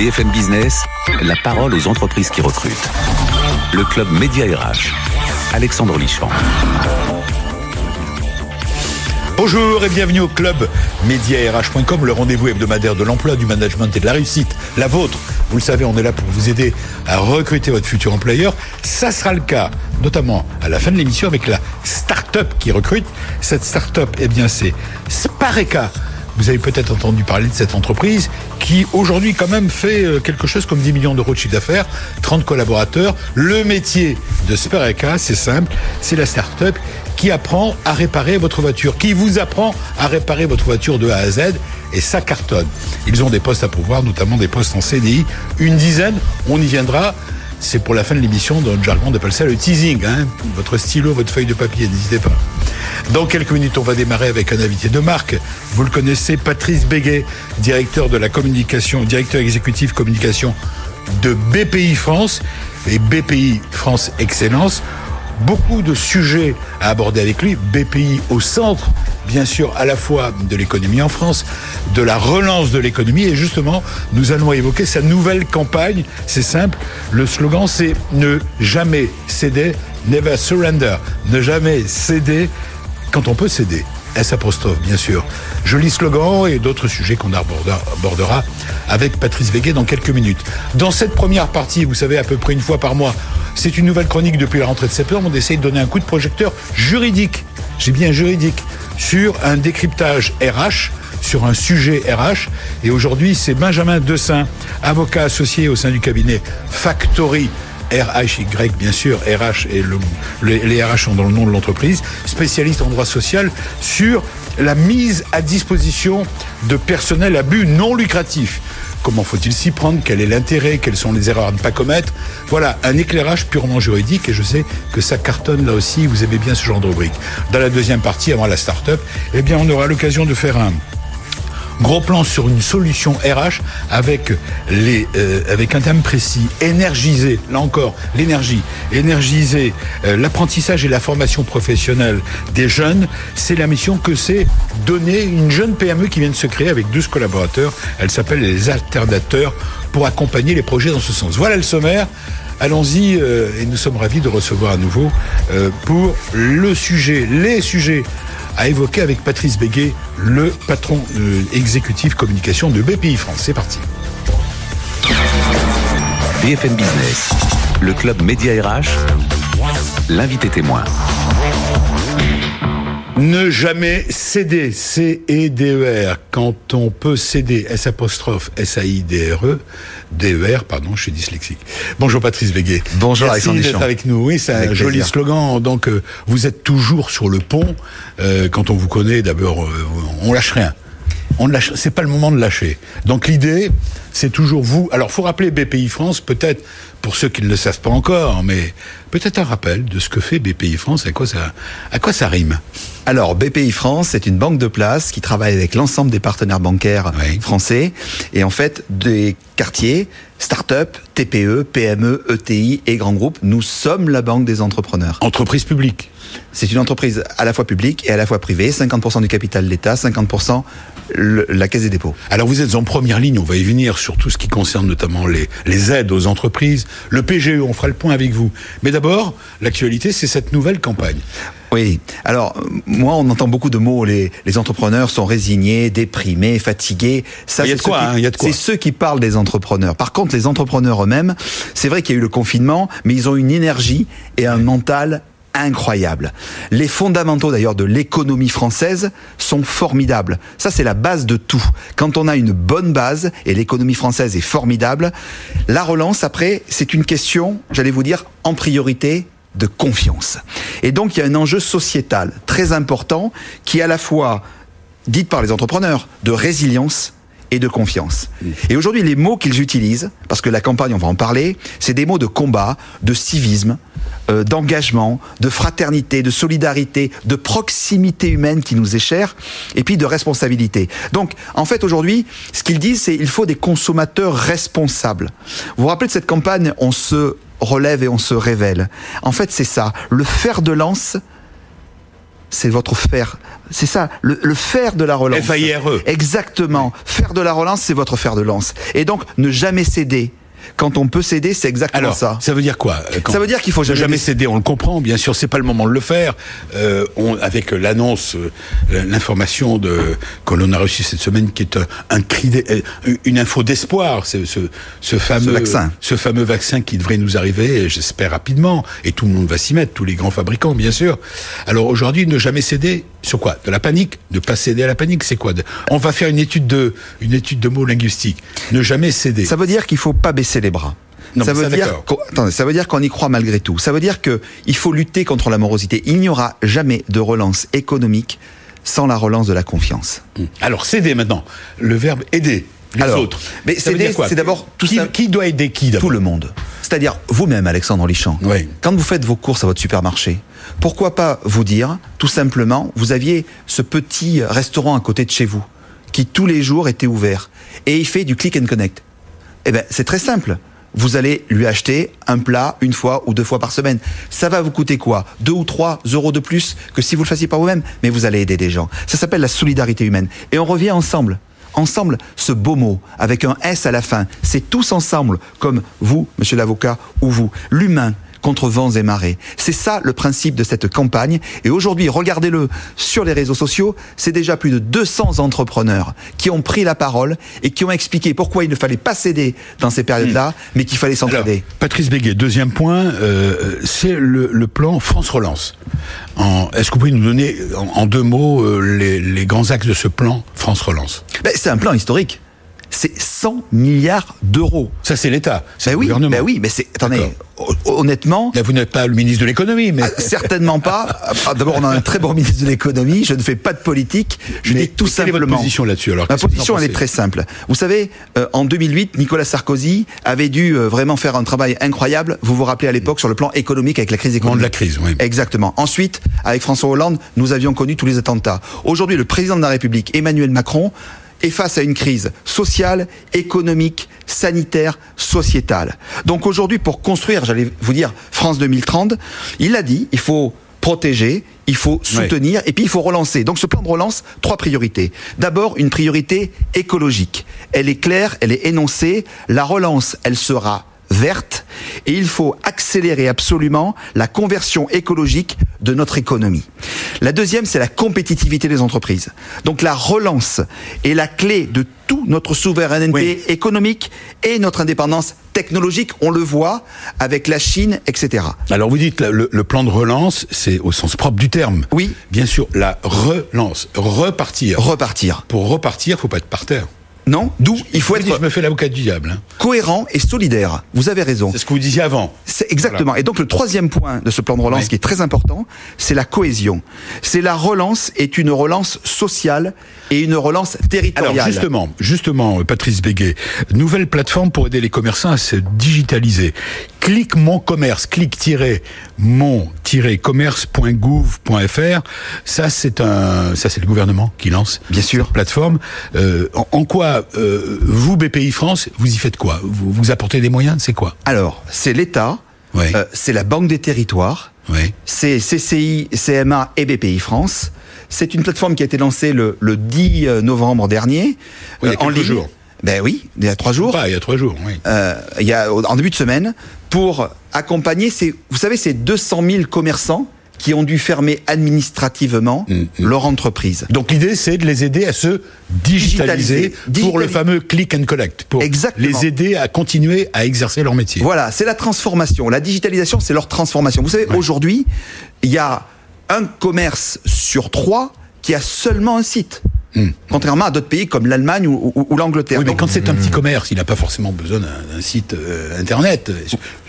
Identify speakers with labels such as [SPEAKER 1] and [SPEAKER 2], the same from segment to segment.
[SPEAKER 1] BFM Business, la parole aux entreprises qui recrutent. Le club Média RH. Alexandre Lichamp.
[SPEAKER 2] Bonjour et bienvenue au club mediarh.com, le rendez-vous hebdomadaire de l'emploi, du management et de la réussite, la vôtre. Vous le savez, on est là pour vous aider à recruter votre futur employeur. Ça sera le cas, notamment à la fin de l'émission avec la start-up qui recrute. Cette start-up, eh bien, c'est Spareka. Vous avez peut-être entendu parler de cette entreprise qui aujourd'hui quand même fait euh, quelque chose comme 10 millions d'euros de chiffre d'affaires, 30 collaborateurs. Le métier de Spareka, c'est simple, c'est la start-up qui apprend à réparer votre voiture, qui vous apprend à réparer votre voiture de A à Z, et ça cartonne. Ils ont des postes à pouvoir, notamment des postes en CDI, une dizaine, on y viendra. C'est pour la fin de l'émission, dans le jargon, on appelle ça le teasing. Hein. votre stylo, votre feuille de papier, n'hésitez pas. Dans quelques minutes, on va démarrer avec un invité de marque. Vous le connaissez, Patrice Béguet, directeur de la communication, directeur exécutif communication de BPI France et BPI France Excellence beaucoup de sujets à aborder avec lui. BPI au centre, bien sûr, à la fois de l'économie en France, de la relance de l'économie. Et justement, nous allons évoquer sa nouvelle campagne. C'est simple. Le slogan, c'est ne jamais céder, never surrender. Ne jamais céder quand on peut céder. S apostrophe, bien sûr. Joli slogan et d'autres sujets qu'on abordera avec Patrice Véguet dans quelques minutes. Dans cette première partie, vous savez, à peu près une fois par mois, c'est une nouvelle chronique depuis la rentrée de septembre. On essaye de donner un coup de projecteur juridique. J'ai bien juridique sur un décryptage RH sur un sujet RH. Et aujourd'hui, c'est Benjamin Dessin, avocat associé au sein du cabinet Factory. RHY, bien sûr, RH et le, les, RH sont dans le nom de l'entreprise, spécialiste en droit social sur la mise à disposition de personnel à but non lucratif. Comment faut-il s'y prendre? Quel est l'intérêt? Quelles sont les erreurs à ne pas commettre? Voilà, un éclairage purement juridique et je sais que ça cartonne là aussi, vous aimez bien ce genre de rubrique. Dans la deuxième partie, avant la start-up, eh bien on aura l'occasion de faire un, Gros plan sur une solution RH avec les euh, avec un thème précis, énergiser, là encore, l'énergie, énergiser euh, l'apprentissage et la formation professionnelle des jeunes, c'est la mission que c'est donner une jeune PME qui vient de se créer avec 12 collaborateurs. Elle s'appelle les alternateurs pour accompagner les projets dans ce sens. Voilà le sommaire. Allons-y euh, et nous sommes ravis de recevoir à nouveau pour le sujet, les sujets à évoquer avec Patrice Béguet, le patron euh, exécutif communication de BPI France. C'est parti.
[SPEAKER 1] BFM Business, le club Média RH, l'invité témoin.
[SPEAKER 2] Ne jamais céder, C-E-D-E-R. Quand on peut céder, S apostrophe, S-A-I-D-R-E, D-E-R, pardon, je suis dyslexique. Bonjour Patrice Véguet.
[SPEAKER 3] Bonjour
[SPEAKER 2] Merci
[SPEAKER 3] Alexandre
[SPEAKER 2] d'être avec nous. Oui, c'est un joli slogan. Donc, euh, vous êtes toujours sur le pont. Euh, quand on vous connaît, d'abord, euh, on lâche rien. On ne lâche, c'est pas le moment de lâcher. Donc l'idée, c'est toujours vous. Alors, faut rappeler BPI France, peut-être pour ceux qui ne le savent pas encore, mais peut-être un rappel de ce que fait BPI France, à quoi ça, à quoi ça rime.
[SPEAKER 3] Alors, BPI France, c'est une banque de place qui travaille avec l'ensemble des partenaires bancaires
[SPEAKER 2] Oui.
[SPEAKER 3] français et en fait des quartiers, start-up, TPE, PME, ETI et grands groupes. Nous sommes la banque des entrepreneurs.
[SPEAKER 2] Entreprise publique.
[SPEAKER 3] C'est une entreprise à la fois publique et à la fois privée. 50% du capital de l'État, 50% le- la Caisse des dépôts.
[SPEAKER 2] Alors vous êtes en première ligne, on va y venir sur tout ce qui concerne notamment les, les aides aux entreprises, le PGE, on fera le point avec vous. Mais d'abord, l'actualité, c'est cette nouvelle campagne.
[SPEAKER 3] Oui. Alors, moi, on entend beaucoup de mots. Les, les entrepreneurs sont résignés, déprimés, fatigués. Ça,
[SPEAKER 2] Il y a
[SPEAKER 3] c'est
[SPEAKER 2] de quoi,
[SPEAKER 3] ceux qui-
[SPEAKER 2] hein, il y a de quoi.
[SPEAKER 3] C'est ceux qui parlent des entrepreneurs. Par contre, les entrepreneurs eux-mêmes, c'est vrai qu'il y a eu le confinement, mais ils ont une énergie et un mental incroyable. Les fondamentaux d'ailleurs de l'économie française sont formidables. Ça c'est la base de tout. Quand on a une bonne base et l'économie française est formidable, la relance après c'est une question, j'allais vous dire en priorité de confiance. Et donc il y a un enjeu sociétal très important qui est à la fois dite par les entrepreneurs de résilience et de confiance. Et aujourd'hui, les mots qu'ils utilisent, parce que la campagne, on va en parler, c'est des mots de combat, de civisme, euh, d'engagement, de fraternité, de solidarité, de proximité humaine qui nous est chère, et puis de responsabilité. Donc, en fait, aujourd'hui, ce qu'ils disent, c'est il faut des consommateurs responsables. Vous vous rappelez de cette campagne On se relève et on se révèle. En fait, c'est ça, le fer de lance c'est votre fer. C'est ça, le, le fer de la relance.
[SPEAKER 2] F-A-I-R-E.
[SPEAKER 3] Exactement. Fer de la relance, c'est votre fer de lance. Et donc, ne jamais céder. Quand on peut céder, c'est exactement
[SPEAKER 2] Alors,
[SPEAKER 3] ça.
[SPEAKER 2] ça veut dire quoi euh, quand-
[SPEAKER 3] Ça veut dire qu'il faut
[SPEAKER 2] Ne
[SPEAKER 3] jamais
[SPEAKER 2] céder, on le comprend, bien sûr, c'est pas le moment de le faire. Euh, on, avec l'annonce, euh, l'information de que l'on a reçue cette semaine, qui est un, un cri, euh, une info d'espoir, ce, ce fameux
[SPEAKER 3] vaccin.
[SPEAKER 2] ce fameux vaccin qui devrait nous arriver, j'espère rapidement, et tout le monde va s'y mettre, tous les grands fabricants, bien sûr. Alors aujourd'hui, ne jamais céder sur quoi? De la panique? Ne pas céder à la panique, c'est quoi? De- On va faire une étude de une étude de mots linguistiques. Ne jamais céder.
[SPEAKER 3] Ça veut dire qu'il faut pas baisser les bras.
[SPEAKER 2] Non,
[SPEAKER 3] ça veut
[SPEAKER 2] ça,
[SPEAKER 3] dire attendez, ça veut dire qu'on y croit malgré tout. Ça veut dire que il faut lutter contre la morosité. Il n'y aura jamais de relance économique sans la relance de la confiance.
[SPEAKER 2] Alors céder maintenant, le verbe aider les
[SPEAKER 3] Alors,
[SPEAKER 2] autres.
[SPEAKER 3] mais céder, c'est d'abord tout
[SPEAKER 2] qui,
[SPEAKER 3] ça-
[SPEAKER 2] qui doit aider qui
[SPEAKER 3] Tout le monde. C'est-à-dire vous-même, Alexandre Lichamp.
[SPEAKER 2] Oui.
[SPEAKER 3] Quand vous faites vos courses à votre supermarché, pourquoi pas vous dire, tout simplement, vous aviez ce petit restaurant à côté de chez vous, qui tous les jours était ouvert, et il fait du click and connect. Eh ben, c'est très simple. Vous allez lui acheter un plat une fois ou deux fois par semaine. Ça va vous coûter quoi? Deux ou trois euros de plus que si vous le faisiez par vous-même. Mais vous allez aider des gens. Ça s'appelle la solidarité humaine. Et on revient ensemble. Ensemble, ce beau mot, avec un S à la fin, c'est tous ensemble, comme vous, monsieur l'avocat, ou vous, l'humain contre vents et marées. C'est ça le principe de cette campagne. Et aujourd'hui, regardez-le sur les réseaux sociaux, c'est déjà plus de 200 entrepreneurs qui ont pris la parole et qui ont expliqué pourquoi il ne fallait pas céder dans ces périodes-là, mais qu'il fallait s'entraider.
[SPEAKER 2] Patrice Béguet, deuxième point, euh, c'est le, le plan France Relance. Est-ce que vous pouvez nous donner en, en deux mots euh, les, les grands axes de ce plan France Relance?
[SPEAKER 3] Ben, c'est un plan historique. C'est 100 milliards d'euros.
[SPEAKER 2] Ça, c'est l'État, c'est
[SPEAKER 3] Ben
[SPEAKER 2] le
[SPEAKER 3] oui,
[SPEAKER 2] gouvernement.
[SPEAKER 3] ben oui, mais c'est, attendez, hon- honnêtement,
[SPEAKER 2] Là, vous n'êtes pas le ministre de l'économie, mais
[SPEAKER 3] Ah, Certainement pas. Ah, D'abord, on a un très bon ministre de l'économie. Je ne fais pas de politique. Je
[SPEAKER 2] Mais-
[SPEAKER 3] dis tout
[SPEAKER 2] mais quelle est votre
[SPEAKER 3] simplement.
[SPEAKER 2] position là-dessus, alors?
[SPEAKER 3] Ma position, elle est très simple. Vous savez, euh, en 2008, Nicolas Sarkozy avait dû euh, vraiment faire un travail incroyable. Vous vous rappelez à l'époque sur le plan économique avec la crise
[SPEAKER 2] Moment de
[SPEAKER 3] économique.
[SPEAKER 2] la crise, oui.
[SPEAKER 3] Exactement. Ensuite, avec François Hollande, nous avions connu tous les attentats. Aujourd'hui, le président de la République, Emmanuel Macron, est face à une crise sociale, économique, sanitaire, sociétale. Donc aujourd'hui, pour construire, j'allais vous dire, France 2030, il a dit, il faut protéger, il faut soutenir et puis il faut relancer. Donc ce plan de relance, trois priorités. D'abord, une priorité écologique. Elle est claire, elle est énoncée. La relance, elle sera verte et il faut accélérer absolument la conversion écologique de notre économie. La deuxième, c'est la compétitivité des entreprises. Donc la relance est la clé de toute notre souveraineté
[SPEAKER 2] Oui.
[SPEAKER 3] économique et notre indépendance technologique. On le voit avec la Chine, etc.
[SPEAKER 2] Alors vous dites le, le plan de relance, c'est au sens propre du terme.
[SPEAKER 3] Oui.
[SPEAKER 2] Bien sûr, la relance, repartir.
[SPEAKER 3] Repartir.
[SPEAKER 2] Pour repartir, faut pas être par terre.
[SPEAKER 3] Non D'où il faut être
[SPEAKER 2] Je me fais l'avocat du diable. hein.
[SPEAKER 3] cohérent et solidaire. Vous avez raison.
[SPEAKER 2] C'est ce que vous disiez avant.
[SPEAKER 3] C'est exactement. Et donc le troisième point de ce plan de relance
[SPEAKER 2] Oui.
[SPEAKER 3] qui est très important, c'est la cohésion. C'est la relance est une relance sociale et une relance territoriale.
[SPEAKER 2] Alors justement, justement, Patrice Béguet, nouvelle plateforme pour aider les commerçants à se digitaliser. Clique mon commerce, clique-mon-commerce.gouv.fr. Ça, c'est un, ça c'est le gouvernement qui lance.
[SPEAKER 3] Bien sûr.
[SPEAKER 2] cette plateforme. Euh, en, en euh, vous, BPI France, vous y faites quoi vous, vous apportez des moyens C'est quoi
[SPEAKER 3] Alors, c'est l'État, euh, c'est la Banque des territoires, c'est CCI, CMA et BPI France. C'est une plateforme qui a été lancée le, le 10 novembre dernier.
[SPEAKER 2] Oui, il y a
[SPEAKER 3] euh, en ligne.
[SPEAKER 2] jours.
[SPEAKER 3] Ben oui, il y a trois jours.
[SPEAKER 2] Pas, il y a trois jours. Oui.
[SPEAKER 3] euh, il y a, en début de semaine pour accompagner ces, vous savez, ces 200 000 commerçants qui ont dû fermer administrativement
[SPEAKER 2] Mm,
[SPEAKER 3] leur entreprise.
[SPEAKER 2] Donc l'idée, c'est de les aider à se digitaliser,
[SPEAKER 3] Digitaliser.
[SPEAKER 2] pour le fameux click and collect, pour
[SPEAKER 3] Exactement.
[SPEAKER 2] les aider à continuer à exercer leur métier.
[SPEAKER 3] Voilà, c'est la transformation. La digitalisation, c'est leur transformation. Vous savez, aujourd'hui, il y a un commerce sur trois qui a seulement un site. Contrairement à d'autres pays comme l'Allemagne ou, ou- ou l'Angleterre.
[SPEAKER 2] Oui, mais quand c'est un petit commerce, il n'a pas forcément besoin d'un site euh, internet.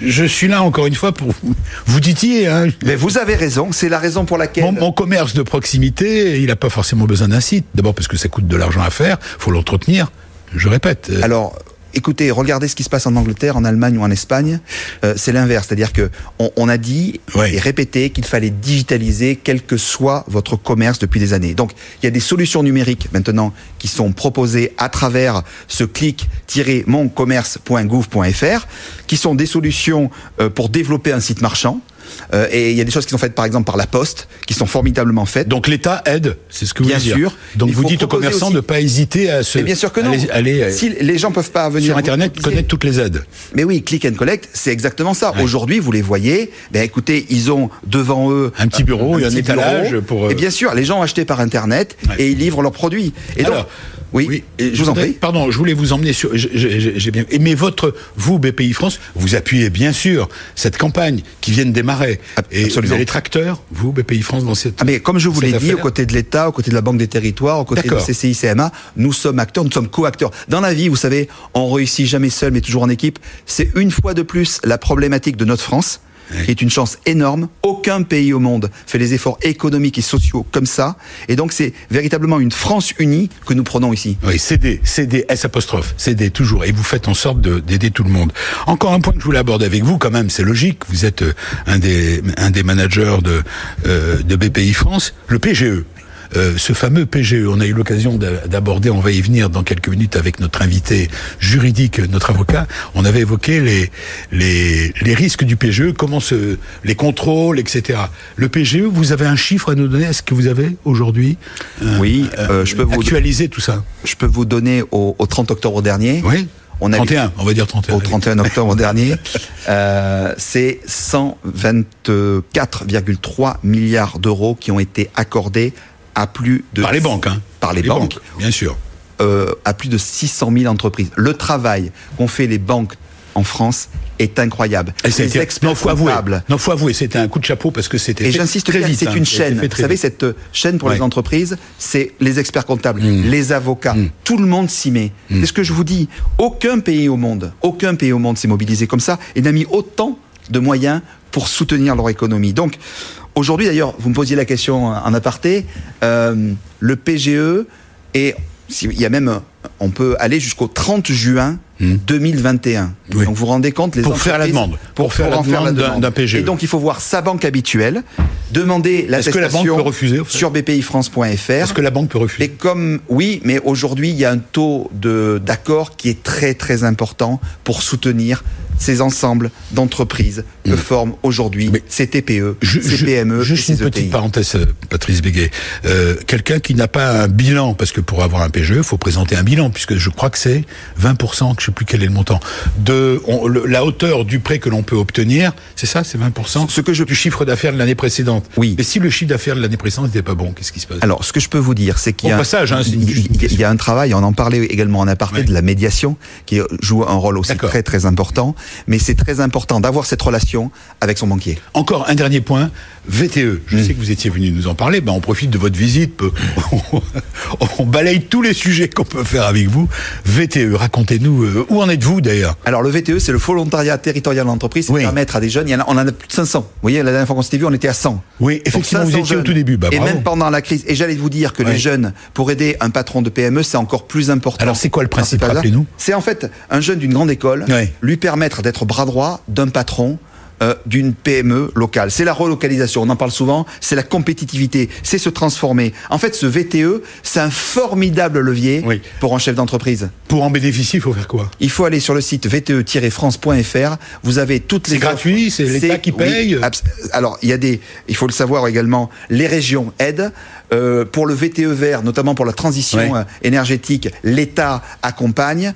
[SPEAKER 2] Je suis là encore une fois pour vous, vous titiller. Hein.
[SPEAKER 3] mais vous avez raison, c'est la raison pour laquelle...
[SPEAKER 2] Mon, mon commerce de proximité, il n'a pas forcément besoin d'un site. D'abord parce que ça coûte de l'argent à faire, faut l'entretenir. Je répète. euh,
[SPEAKER 3] Alors, écoutez, regardez ce qui se passe en Angleterre, en Allemagne ou en Espagne. Euh, c'est l'inverse, c'est-à-dire que on, on a dit
[SPEAKER 2] Ouais.
[SPEAKER 3] et répété qu'il fallait digitaliser quel que soit votre commerce depuis des années. Donc, il y a des solutions numériques maintenant qui sont proposées à travers ce clic-moncommerce.gouv.fr, qui sont des solutions euh, pour développer un site marchand. Euh, et il y a des choses qui sont faites, par exemple, par la Poste, qui sont formidablement faites.
[SPEAKER 2] Donc l'État aide, c'est ce que vous
[SPEAKER 3] Bien
[SPEAKER 2] voulez dire.
[SPEAKER 3] sûr.
[SPEAKER 2] Donc
[SPEAKER 3] Il
[SPEAKER 2] vous dites aux commerçants
[SPEAKER 3] aussi-
[SPEAKER 2] de ne pas hésiter à se.
[SPEAKER 3] Mais bien sûr que non.
[SPEAKER 2] Aller, aller, euh,
[SPEAKER 3] si les gens peuvent pas venir
[SPEAKER 2] sur Internet, connaître toutes les aides.
[SPEAKER 3] Mais oui, click and collect, c'est exactement ça.
[SPEAKER 2] Ouais.
[SPEAKER 3] Aujourd'hui, vous les voyez. Ben écoutez, ils ont devant eux
[SPEAKER 2] Un petit bureau et un
[SPEAKER 3] petit
[SPEAKER 2] étalage
[SPEAKER 3] bureau.
[SPEAKER 2] pour, euh,
[SPEAKER 3] Et bien sûr, les gens ont acheté par internet
[SPEAKER 2] Ouais.
[SPEAKER 3] et ils livrent leurs produits. Et donc, Oui,
[SPEAKER 2] et
[SPEAKER 3] je vous en prie.
[SPEAKER 2] Pardon, je voulais vous emmener sur. j'ai- bien. Mais votre, vous, BPI France, vous appuyez bien sûr cette campagne qui vient de démarrer.
[SPEAKER 3] Ab-
[SPEAKER 2] Et
[SPEAKER 3] absolument.
[SPEAKER 2] vous avez tracteur, vous, BPI France, dans cette.
[SPEAKER 3] Ah, mais comme je vous l'ai dit, aux côtés de l'État, aux côtés de la Banque des Territoires, aux côtés de
[SPEAKER 2] D'accord.
[SPEAKER 3] CCI, CMA, nous sommes acteurs, nous sommes co-acteurs. Dans la vie, vous savez, on réussit jamais seul, mais toujours en équipe. C'est une fois de plus la problématique de notre France, Qui est une chance énorme. Aucun pays au monde fait les efforts économiques et sociaux comme ça. Et donc, c'est véritablement une France unie que nous prenons ici.
[SPEAKER 2] Oui, CD, CD, S apostrophe, CD, toujours. Et vous faites en sorte de- d'aider tout le monde. Encore un point que je voulais aborder avec vous, quand même, c'est logique. Vous êtes euh, un des, un des managers de, euh, de BPI France, le PGE. Euh, ce fameux PGE, on a eu l'occasion d'a- d'aborder, on va y venir dans quelques minutes avec notre invité juridique, notre avocat. On avait évoqué les, les, les risques du PGE, comment se, les contrôles, etc. Le PGE, vous avez un chiffre à nous donner? Est-ce que vous avez aujourd'hui euh,
[SPEAKER 3] Oui, euh, je peux vous-
[SPEAKER 2] actualisé tout ça?
[SPEAKER 3] Je peux vous donner au, au 30 octobre dernier.
[SPEAKER 2] oui.
[SPEAKER 3] On a
[SPEAKER 2] 31, on va dire 31.
[SPEAKER 3] au 31 octobre dernier, euh, c'est 124,3 milliards d'euros qui ont été accordés à plus de
[SPEAKER 2] Par les banques, hein.
[SPEAKER 3] par les, banques,
[SPEAKER 2] bien sûr.
[SPEAKER 3] euh, à plus de 600 000 entreprises. Le travail qu'ont fait les banques en France est incroyable.
[SPEAKER 2] Et
[SPEAKER 3] les experts
[SPEAKER 2] non, faut avouer.
[SPEAKER 3] comptables.
[SPEAKER 2] Non, faut avouer, c'était un coup de chapeau parce que c'était
[SPEAKER 3] Et j'insiste
[SPEAKER 2] très
[SPEAKER 3] bien,
[SPEAKER 2] vite.
[SPEAKER 3] c'est
[SPEAKER 2] hein.
[SPEAKER 3] une chaîne. Vous savez,
[SPEAKER 2] vite.
[SPEAKER 3] cette chaîne pour
[SPEAKER 2] Ouais.
[SPEAKER 3] les entreprises, c'est les experts comptables,
[SPEAKER 2] Mm.
[SPEAKER 3] les avocats,
[SPEAKER 2] Mm.
[SPEAKER 3] tout le monde s'y met. C'est ce que je vous dis. Aucun pays au monde, aucun pays au monde s'est mobilisé comme ça et n'a mis autant de moyens pour soutenir leur économie. Donc, aujourd'hui d'ailleurs, vous me posiez la question en aparté, euh, le PGE et il y a même, on peut aller jusqu'au 30 juin
[SPEAKER 2] Mm.
[SPEAKER 3] 2021.
[SPEAKER 2] Oui.
[SPEAKER 3] Donc vous vous rendez compte les
[SPEAKER 2] Pour faire la demande. Pour faire la demande d'un- PGE.
[SPEAKER 3] Et donc il faut voir sa banque habituelle, demander
[SPEAKER 2] Est-ce que la banque
[SPEAKER 3] l'attestation
[SPEAKER 2] peut refuser, fait
[SPEAKER 3] sur bpifrance.fr.
[SPEAKER 2] Est-ce que la banque peut
[SPEAKER 3] Et
[SPEAKER 2] refuser
[SPEAKER 3] comme oui, mais aujourd'hui il y a un taux de d'accord qui est très très important pour soutenir ces ensembles d'entreprises que forment aujourd'hui ces TPE,
[SPEAKER 2] Je-
[SPEAKER 3] ces
[SPEAKER 2] je-
[SPEAKER 3] PME,
[SPEAKER 2] Juste
[SPEAKER 3] et
[SPEAKER 2] une
[SPEAKER 3] ces
[SPEAKER 2] petite
[SPEAKER 3] ETI.
[SPEAKER 2] parenthèse, euh, Patrice Béguet. Euh, Quelqu'un qui n'a pas un bilan, parce que pour avoir un PGE, il faut présenter un bilan, puisque je crois que c'est 20%, que je ne sais plus quel est le montant, de on- le- la hauteur du prêt que l'on peut obtenir, c'est ça, c'est 20%
[SPEAKER 3] Ce que je-
[SPEAKER 2] du chiffre d'affaires de l'année précédente.
[SPEAKER 3] Oui.
[SPEAKER 2] Et si le chiffre d'affaires de l'année précédente n'était pas bon, qu'est-ce qui se passe?
[SPEAKER 3] Alors, ce que je peux vous dire, c'est qu'il y, a un-
[SPEAKER 2] passage, hein, c'est une-
[SPEAKER 3] il- il- il y a un travail, on en parlait également en aparté,
[SPEAKER 2] Ouais.
[SPEAKER 3] de la médiation, qui joue un rôle aussi très très important. Mais c'est très important d'avoir cette relation avec son banquier.
[SPEAKER 2] Encore un dernier point, VTE. Je
[SPEAKER 3] Hmm.
[SPEAKER 2] sais que vous étiez venu nous en parler. Ben, on profite de votre visite. on balaye tous les sujets qu'on peut faire avec vous. VTE, racontez-nous euh, où en êtes-vous d'ailleurs?
[SPEAKER 3] Alors le VTE, c'est le volontariat territorial d'entreprise, c'est
[SPEAKER 2] Oui.
[SPEAKER 3] permettre à des jeunes, il y en a, on en a plus de 500. Vous voyez, la dernière fois qu'on s'était vu, on était à 100.
[SPEAKER 2] Oui, effectivement, vous
[SPEAKER 3] 500
[SPEAKER 2] étiez au
[SPEAKER 3] jeunes.
[SPEAKER 2] tout début. Bah,
[SPEAKER 3] et
[SPEAKER 2] bravo.
[SPEAKER 3] même pendant la crise. Et j'allais vous dire que les jeunes, pour aider un patron de PME, c'est encore plus important.
[SPEAKER 2] Alors, c'est quoi le principe. Rappelez-nous?
[SPEAKER 3] C'est en fait un jeune d'une grande école, lui permettre d'être bras droit d'un patron. Euh, d'une PME locale. C'est la relocalisation, on en parle souvent, c'est la compétitivité, c'est se transformer. En fait, ce VTE, c'est un formidable levier
[SPEAKER 2] Oui.
[SPEAKER 3] pour un chef d'entreprise.
[SPEAKER 2] Pour en bénéficier, il faut faire quoi?
[SPEAKER 3] Il faut aller sur le site vte-france.fr. Vous avez toutes les
[SPEAKER 2] C'est gratuit, c'est l'État qui paye
[SPEAKER 3] alors, il y a des, il faut le savoir également, les régions aident. Euh, pour le VTE vert, notamment pour la transition euh, énergétique, l'État accompagne.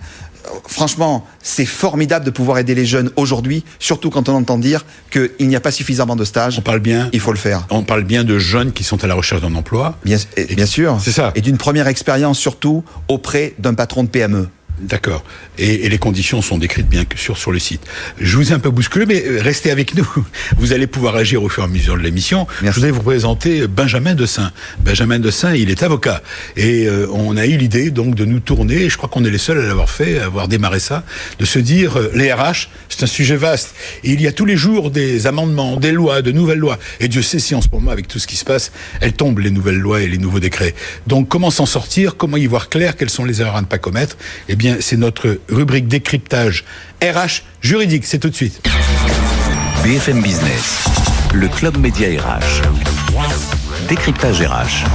[SPEAKER 3] Franchement, c'est formidable de pouvoir aider les jeunes aujourd'hui, surtout quand on entend dire qu'il n'y a pas suffisamment de stages.
[SPEAKER 2] On parle bien.
[SPEAKER 3] Il faut le faire.
[SPEAKER 2] On parle bien de jeunes qui sont à la recherche d'un emploi.
[SPEAKER 3] Bien, et- bien sûr.
[SPEAKER 2] C'est ça.
[SPEAKER 3] Et d'une première expérience surtout auprès d'un patron de PME.
[SPEAKER 2] D'accord. Et, et les conditions sont décrites bien sûr sur le site. Je vous ai un peu bousculé, mais euh, restez avec nous. Vous allez pouvoir agir au fur et à mesure de l'émission. Je voudrais vous présenter Benjamin Dessin. Benjamin Dessin, il est avocat. Et euh, on a eu l'idée donc de nous tourner, et je crois qu'on est les seuls à l'avoir fait, à avoir démarré ça, de se dire, euh, les RH, c'est un sujet vaste. Et il y a tous les jours des amendements, des lois, de nouvelles lois. Et Dieu sait si en ce moment, avec tout ce qui se passe, elles tombent, les nouvelles lois et les nouveaux décrets. Donc comment s'en sortir? Comment y voir clair? Quelles sont les erreurs à ne pas commettre? Eh bien, c'est notre rubrique décryptage RH juridique. C'est tout de suite.
[SPEAKER 1] BFM Business, le club média RH. Décryptage RH.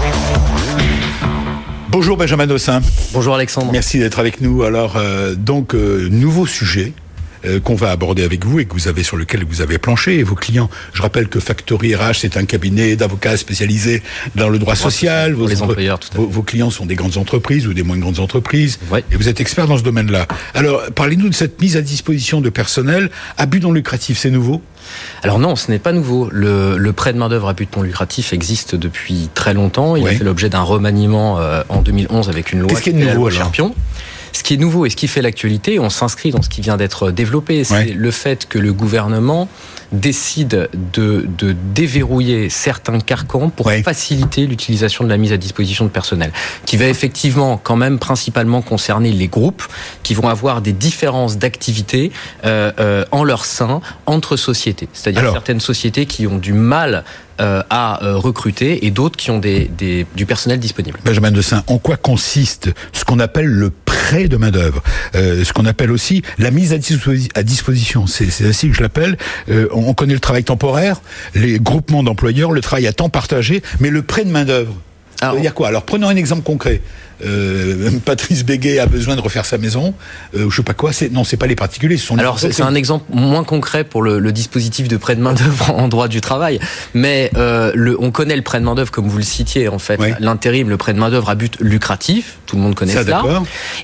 [SPEAKER 2] Bonjour Benjamin Dossin.
[SPEAKER 4] Bonjour Alexandre.
[SPEAKER 2] Merci d'être avec nous. Alors, euh, donc, euh, nouveau sujet. Euh, qu'on va aborder avec vous et que vous avez sur lequel vous avez planché et vos clients. Je rappelle que Factory RH c'est un cabinet d'avocats spécialisé dans le droit social.
[SPEAKER 4] Vos, les employeurs, tout
[SPEAKER 2] vos, vos, clients sont des grandes entreprises ou des moins grandes entreprises. Et vous êtes expert dans ce domaine-là. Alors parlez-nous de cette mise à disposition de personnel à but non lucratif. C'est nouveau?
[SPEAKER 4] Alors non, ce n'est pas nouveau. Le, le prêt de main-d'œuvre à but non lucratif existe depuis très longtemps. Il a fait l'objet d'un remaniement euh, en 2011 avec une loi
[SPEAKER 2] qui est nouveau,
[SPEAKER 4] Champion. Ce qui est nouveau et ce qui fait l'actualité, on s'inscrit dans ce qui vient d'être développé, c'est le fait que le gouvernement décide de, de déverrouiller certains carcans pour faciliter l'utilisation de la mise à disposition de personnel, qui va effectivement quand même principalement concerner les groupes qui vont avoir des différences d'activité euh, euh, en leur sein entre sociétés. C'est-à-dire certaines sociétés qui ont du mal euh, à euh, recruter et d'autres qui ont des, des, du personnel disponible.
[SPEAKER 2] Benjamin Dessin, en quoi consiste ce qu'on appelle le prêt de main d'œuvre, euh, ce qu'on appelle aussi la mise à, disposition. C'est ainsi que je l'appelle. Euh, on connaît le travail temporaire, les groupements d'employeurs, le travail à temps partagé, mais le prêt de main d'œuvre. Ça veut dire quoi? Alors prenons un exemple concret euh, Patrice Béguet a besoin de refaire sa maison, euh, je sais pas quoi. C'est non, c'est pas les particuliers. Ce sont
[SPEAKER 4] Alors c'est un exemple moins concret pour le, le dispositif de prêt de main d'œuvre en droit du travail, mais euh, le, on connaît le prêt de main d'œuvre comme vous le citiez en fait. L'intérim, le prêt de main d'œuvre à but lucratif, tout le monde connaît ça.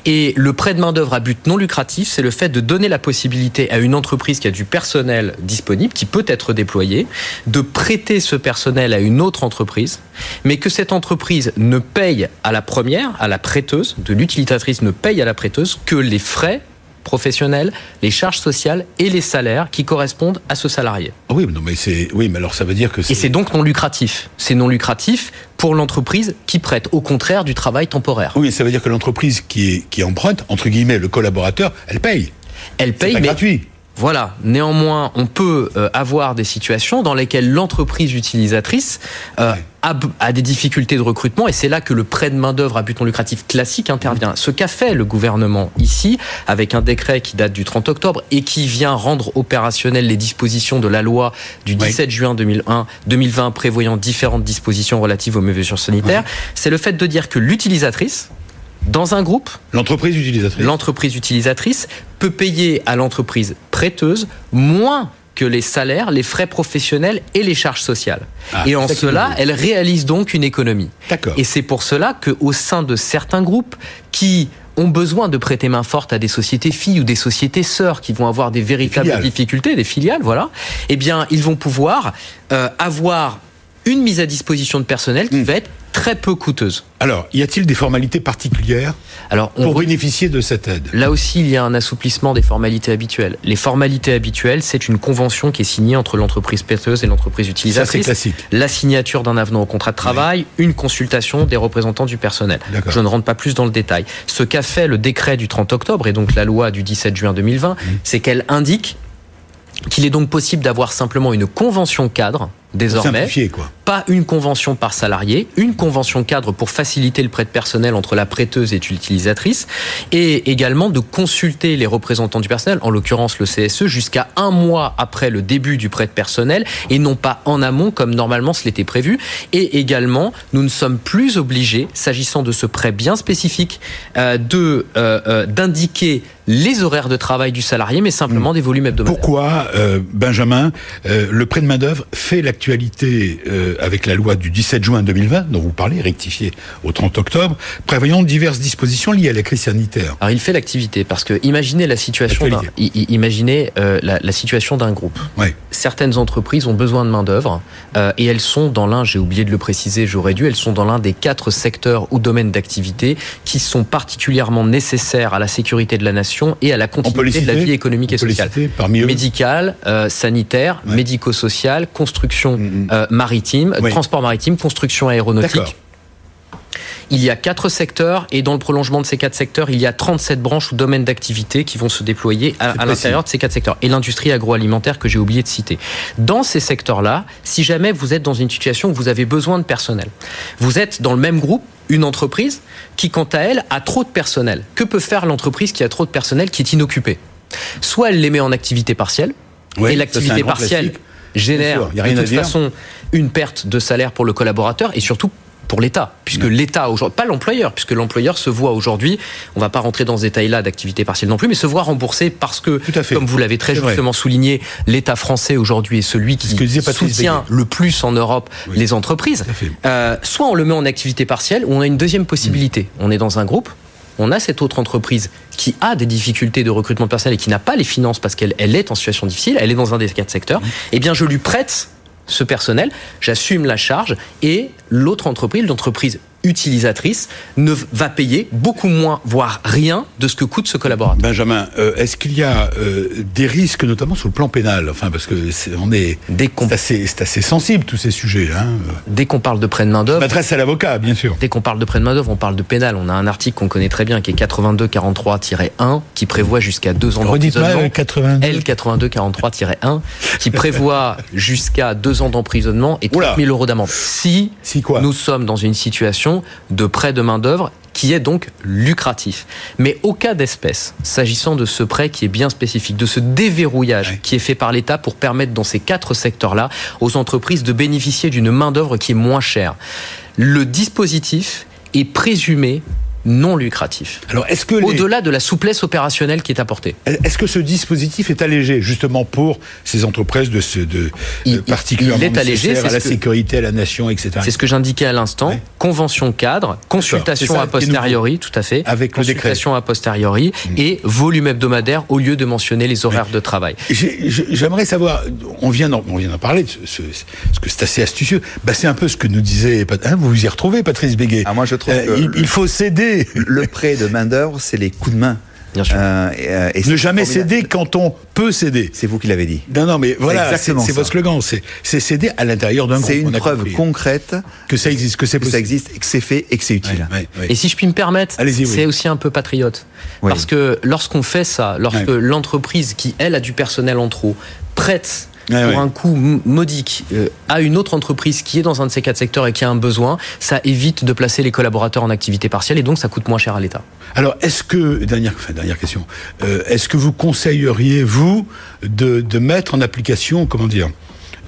[SPEAKER 4] Et le prêt de main d'œuvre à but non lucratif, c'est le fait de donner la possibilité à une entreprise qui a du personnel disponible, qui peut être déployé, de prêter ce personnel à une autre entreprise, mais que cette entreprise ne paye à la première, à la prêteuse, de l'utilisatrice ne paye à la prêteuse que les frais professionnels, les charges sociales et les salaires qui correspondent à ce salarié.
[SPEAKER 2] Oui, non, mais c'est oui, mais alors ça veut dire que
[SPEAKER 4] et c'est donc non lucratif. C'est non lucratif pour l'entreprise qui prête, au contraire du travail temporaire.
[SPEAKER 2] Oui, ça veut dire que l'entreprise qui qui emprunte entre guillemets le collaborateur, elle paye.
[SPEAKER 4] Elle paye,
[SPEAKER 2] mais gratuit.
[SPEAKER 4] Voilà. Néanmoins, on peut euh, avoir des situations dans lesquelles l'entreprise utilisatrice euh, a, des difficultés de recrutement et c'est là que le prêt de main d'œuvre à but non lucratif classique intervient. Ce qu'a fait le gouvernement ici, avec un décret qui date du 30 octobre et qui vient rendre opérationnelles les dispositions de la loi du 17 juin 2001, 2020 prévoyant différentes dispositions relatives aux mesures sanitaires, c'est le fait de dire que l'utilisatrice dans un groupe,
[SPEAKER 2] l'entreprise utilisatrice,
[SPEAKER 4] l'entreprise utilisatrice peut payer à l'entreprise prêteuse moins que les salaires, les frais professionnels et les charges sociales. Ah, et en cela, elle réalise donc une économie. Et c'est pour cela qu'au sein de certains groupes qui ont besoin de prêter main forte à des sociétés filles ou des sociétés sœurs qui vont avoir des véritables difficultés, des filiales, voilà. Eh bien, ils vont pouvoir euh, avoir une mise à disposition de personnel qui hmm. va être très peu coûteuse.
[SPEAKER 2] Alors, y a-t-il des formalités particulières Alors, pour bénéficier de cette aide?
[SPEAKER 4] Là aussi, il y a un assouplissement des formalités habituelles. Les formalités habituelles, c'est une convention qui est signée entre l'entreprise prêteuse et l'entreprise utilisatrice.
[SPEAKER 2] Ça, c'est classique.
[SPEAKER 4] La signature d'un avenant au contrat de travail, une consultation des représentants du personnel. Je ne rentre pas plus dans le détail. Ce qu'a fait le décret du 30 octobre et donc la loi du 17 juin 2020, mmh. c'est qu'elle indique qu'il est donc possible d'avoir simplement une convention cadre désormais.
[SPEAKER 2] Quoi.
[SPEAKER 4] Pas une convention par salarié, une convention cadre pour faciliter le prêt de personnel entre la prêteuse et l'utilisatrice, et également de consulter les représentants du personnel, en l'occurrence le CSE, jusqu'à un mois après le début du prêt de personnel, et non pas en amont comme normalement ce l'était prévu. Et également, nous ne sommes plus obligés, s'agissant de ce prêt bien spécifique, euh, de euh, euh, d'indiquer les horaires de travail du salarié, mais simplement des volumes hebdomadaires.
[SPEAKER 2] Pourquoi, Benjamin, le prêt de main d'œuvre fait l'actualité actualité euh, avec la loi du 17 juin 2020, dont vous parlez, rectifiée au 30 octobre, prévoyant diverses dispositions liées à la crise sanitaire?
[SPEAKER 4] Alors il fait l'activité parce que imaginez la situation, d'un, imaginez euh, la, situation d'un groupe. Certaines entreprises ont besoin de main d'œuvre euh, et elles sont dans l'un, j'ai oublié de le préciser, j'aurais dû, elles sont dans l'un des quatre secteurs ou domaines d'activité qui sont particulièrement nécessaires à la sécurité de la nation et à la continuité de la vie économique et sociale. Médical, sanitaire, médico-social, construction euh, maritime, transport maritime, construction aéronautique. Il y a quatre secteurs et dans le prolongement de ces quatre secteurs, il y a 37 branches ou domaines d'activité qui vont se déployer à, l'intérieur de ces quatre secteurs. Et l'industrie agroalimentaire que j'ai oublié de citer. Dans ces secteurs-là, si jamais vous êtes dans une situation où vous avez besoin de personnel, vous êtes dans le même groupe, une entreprise qui, quant à elle, a trop de personnel. Que peut faire l'entreprise qui a trop de personnel qui est inoccupé Soit elle les met en activité partielle, et l'activité partielle génère de toute façon une perte de salaire pour le collaborateur et surtout pour l'État, puisque l'État aujourd'hui, pas l'employeur, puisque l'employeur se voit aujourd'hui, on va pas rentrer dans ce détail-là d'activité partielle non plus, mais se voit rembourser parce que, comme vous l'avez très justement souligné, l'État français aujourd'hui est celui qui soutient le plus en Europe les entreprises. Euh, soit on le met en activité partielle, ou on a une deuxième possibilité. Mm. On est dans un groupe, on a cette autre entreprise qui a des difficultés de recrutement personnel et qui n'a pas les finances parce qu'elle est en situation difficile, elle est dans un des quatre secteurs, mmh. eh bien je lui prête ce personnel, j'assume la charge et l'autre entreprise, l'entreprise utilisatrice ne va payer beaucoup moins, voire rien, de ce que coûte ce collaborateur.
[SPEAKER 2] Benjamin, euh, est-ce qu'il y a euh, des risques, notamment sur le plan pénal? Enfin, parce que on est, c'est assez, sensible tous ces sujets. Hein.
[SPEAKER 4] Dès qu'on parle de prêt de main d'œuvre,
[SPEAKER 2] m'adresse à l'avocat, bien sûr.
[SPEAKER 4] Dès qu'on parle de prêt de main d'œuvre, on parle de pénal. On a un article qu'on connaît très bien, qui est 8243-1, qui prévoit jusqu'à deux ans d'emprisonnement. L 8243-1, qui prévoit jusqu'à deux ans d'emprisonnement et 30 000 euros d'amende. Si, si quoi? nous sommes dans une situation de prêt de main-d'œuvre qui est donc lucratif. Mais au cas d'espèce, s'agissant de ce prêt qui est bien spécifique, de ce déverrouillage qui est fait par l'État pour permettre dans ces quatre secteurs-là aux entreprises de bénéficier d'une main-d'œuvre qui est moins chère, le dispositif est présumé non lucratif. Alors, est-ce que au-delà de la souplesse opérationnelle qui est apportée,
[SPEAKER 2] est-ce que ce dispositif est allégé justement pour ces entreprises de ce de, il, particulièrement il est allégé, à la sécurité, à la nation, etc.
[SPEAKER 4] C'est ce que j'indiquais à l'instant. Convention cadre, consultation a posteriori, tout à fait,
[SPEAKER 2] avec
[SPEAKER 4] consultation a posteriori mm. et volume hebdomadaire au lieu de mentionner les horaires de travail.
[SPEAKER 2] J'aimerais savoir, on vient d'en, on vient d'en parler, ce, ce, que c'est assez astucieux. Bah, c'est un peu ce que nous disait, hein, vous vous y retrouvez, Patrice Béguet.
[SPEAKER 3] Ah, moi je trouve
[SPEAKER 2] euh, il, faut céder
[SPEAKER 3] le prêt de main-d'œuvre, c'est les coups de main.
[SPEAKER 2] Bien sûr. Euh, euh, et, ne jamais céder quand on peut céder.
[SPEAKER 3] C'est vous qui l'avez dit.
[SPEAKER 2] Non, non, mais voilà, c'est votre slogan. C'est céder à l'intérieur d'un groupe.
[SPEAKER 3] C'est une preuve concrète
[SPEAKER 2] que ça existe, que c'est
[SPEAKER 3] possible. ça existe, que c'est fait et que c'est utile.
[SPEAKER 4] Et si je puis me permettre, c'est aussi un peu patriote. Parce que lorsqu'on fait ça, lorsque l'entreprise qui, elle, a du personnel en trop, prête pour un coût modique euh, à une autre entreprise qui est dans un de ces quatre secteurs et qui a un besoin, ça évite de placer les collaborateurs en activité partielle et donc ça coûte moins cher à l'État.
[SPEAKER 2] Alors, est-ce que, dernière, dernière question, euh, est-ce que vous conseilleriez, vous, de, de, mettre en application, comment dire,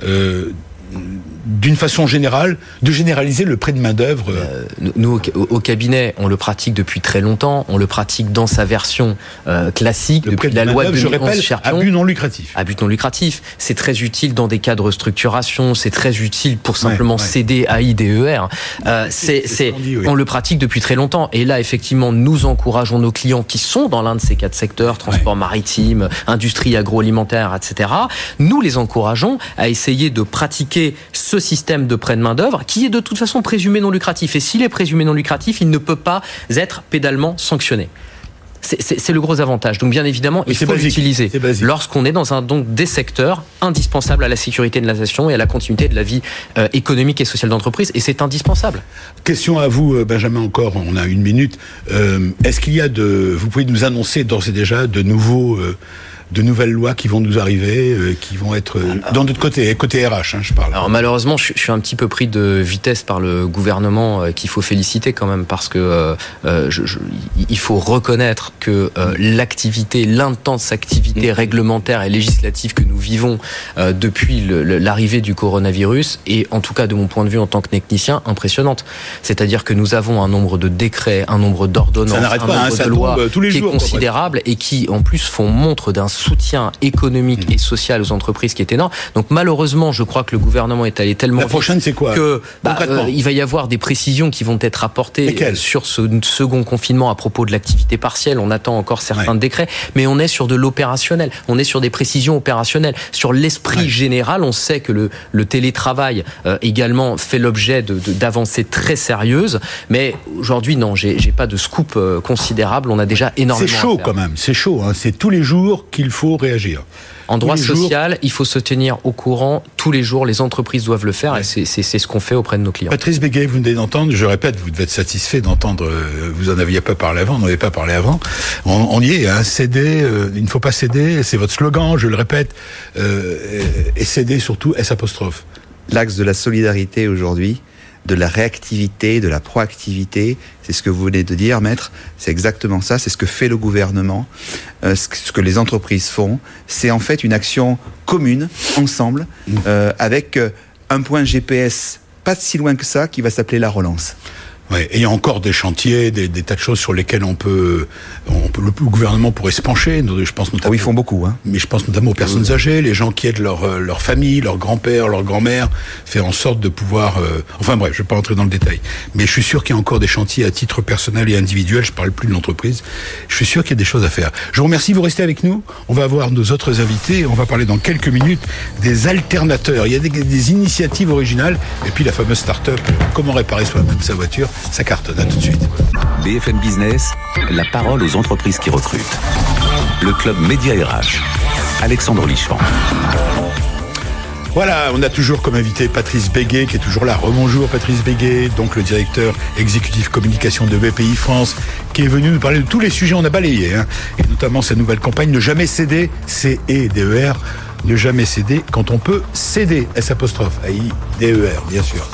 [SPEAKER 2] euh, d'une façon générale, de généraliser le prêt de main-d'œuvre euh,
[SPEAKER 4] Nous, au, cabinet, on le pratique depuis très longtemps. On le pratique dans sa version euh, classique
[SPEAKER 2] le
[SPEAKER 4] depuis
[SPEAKER 2] la loi de je rappelle, à but non lucratif.
[SPEAKER 4] À but non lucratif. C'est très utile dans des cas de restructuration. C'est très utile pour simplement céder à IDER. Euh, c'est, c'est, on le pratique depuis très longtemps. Et là, effectivement, nous encourageons nos clients qui sont dans l'un de ces quatre secteurs, transport maritime, industrie agroalimentaire, etc. Nous les encourageons à essayer de pratiquer ce système de prêt de main-d'œuvre qui est de toute façon présumé non lucratif. Et s'il est présumé non lucratif, il ne peut pas être pédalement sanctionné. C'est le gros avantage. Donc bien évidemment, il faut l'utiliser lorsqu'on est dans un donc des secteurs indispensables à la sécurité de la nation et à la continuité de la vie euh, économique et sociale d'entreprise. Et c'est indispensable.
[SPEAKER 2] Question à vous, euh, Benjamin. Encore, on a une minute. Euh, est-ce qu'il y a de, vous pouvez nous annoncer d'ores et déjà de nouveaux de nouvelles lois qui vont nous arriver, euh, qui vont être euh, dans notre côté, côté RH, hein, je parle.
[SPEAKER 4] Alors malheureusement, je, suis un petit peu pris de vitesse par le gouvernement euh, qu'il faut féliciter quand même parce que je, il faut reconnaître que l'activité, l'intense activité réglementaire et législative que nous vivons depuis l'arrivée du coronavirus est, en tout cas de mon point de vue en tant que technicien, impressionnante. C'est-à-dire que nous avons un nombre de décrets, un nombre d'ordonnances, un
[SPEAKER 2] pas,
[SPEAKER 4] nombre
[SPEAKER 2] hein, de lois tous les
[SPEAKER 4] qui est considérable et qui en plus font montre d'un soutien économique et social aux entreprises qui est énorme. Donc malheureusement, je crois que le gouvernement est allé tellement
[SPEAKER 2] la prochaine, c'est quoi
[SPEAKER 4] que bah, euh, il va y avoir des précisions qui vont être apportées sur ce second confinement à propos de l'activité partielle. On attend encore certains décrets, mais on est sur de l'opérationnel. On est sur des précisions opérationnelles. Sur l'esprit général, on sait que le, le télétravail euh, également fait l'objet d'avancées de, très sérieuses, mais aujourd'hui non, j'ai pas de scoop euh, considérable. On a déjà énormément.
[SPEAKER 2] C'est chaud quand même. C'est chaud. Hein. C'est tous les jours qu'il il faut réagir.
[SPEAKER 4] En droit social, il faut se tenir au courant tous les jours. Les entreprises doivent le faire et c'est ce qu'on fait auprès de nos clients.
[SPEAKER 2] Patrice Béguet, vous venez d'entendre, je répète, vous devez être satisfait d'entendre, euh, vous en aviez pas parlé avant, on n'avait pas parlé avant. On, y est, hein, céder, euh, il ne faut pas céder, c'est votre slogan, je le répète, euh, et céder surtout S apostrophe.
[SPEAKER 3] L'axe de la solidarité aujourd'hui, de la réactivité, de la proactivité. C'est ce que vous venez de dire, maître. C'est exactement ça. C'est ce que fait le gouvernement, euh, ce que les entreprises font. C'est en fait une action commune, ensemble, mmh. euh, avec euh, un point GPS pas si loin que ça, qui va s'appeler la relance.
[SPEAKER 2] Ouais, et il y a encore des chantiers, des, des, tas de choses sur lesquelles on peut, on peut le, gouvernement pourrait se pencher. Je pense notamment.
[SPEAKER 3] Oh, ils font beaucoup, hein.
[SPEAKER 2] Mais je pense notamment aux personnes âgées, les gens qui aident leur euh, leur famille, leur grand-père, leur grand-mère, faire en sorte de pouvoir. Euh, enfin bref, je vais pas entrer dans le détail. Mais je suis sûr qu'il y a encore des chantiers à titre personnel et individuel. Je parle plus de l'entreprise. Je suis sûr qu'il y a des choses à faire. Je vous remercie. Vous restez avec nous. On va avoir nos autres invités. On va parler dans quelques minutes des alternateurs. Il y a des, des initiatives originales et puis la fameuse start-up. Comment réparer soi-même sa voiture ça cartonne. À tout de suite.
[SPEAKER 1] BFM Business, la parole aux entreprises qui recrutent. Le club Média RH. Alexandre Lichamp.
[SPEAKER 2] Voilà, on a toujours comme invité Patrice Béguet qui est toujours là. Rebonjour Patrice Béguet, donc le directeur exécutif communication de BPI France, qui est venu nous parler de tous les sujets on a balayé, hein, et notamment sa nouvelle campagne Ne jamais céder, C-E-D-E-R ne jamais céder quand on peut céder, S apostrophe, A-I-D-E-R, bien sûr.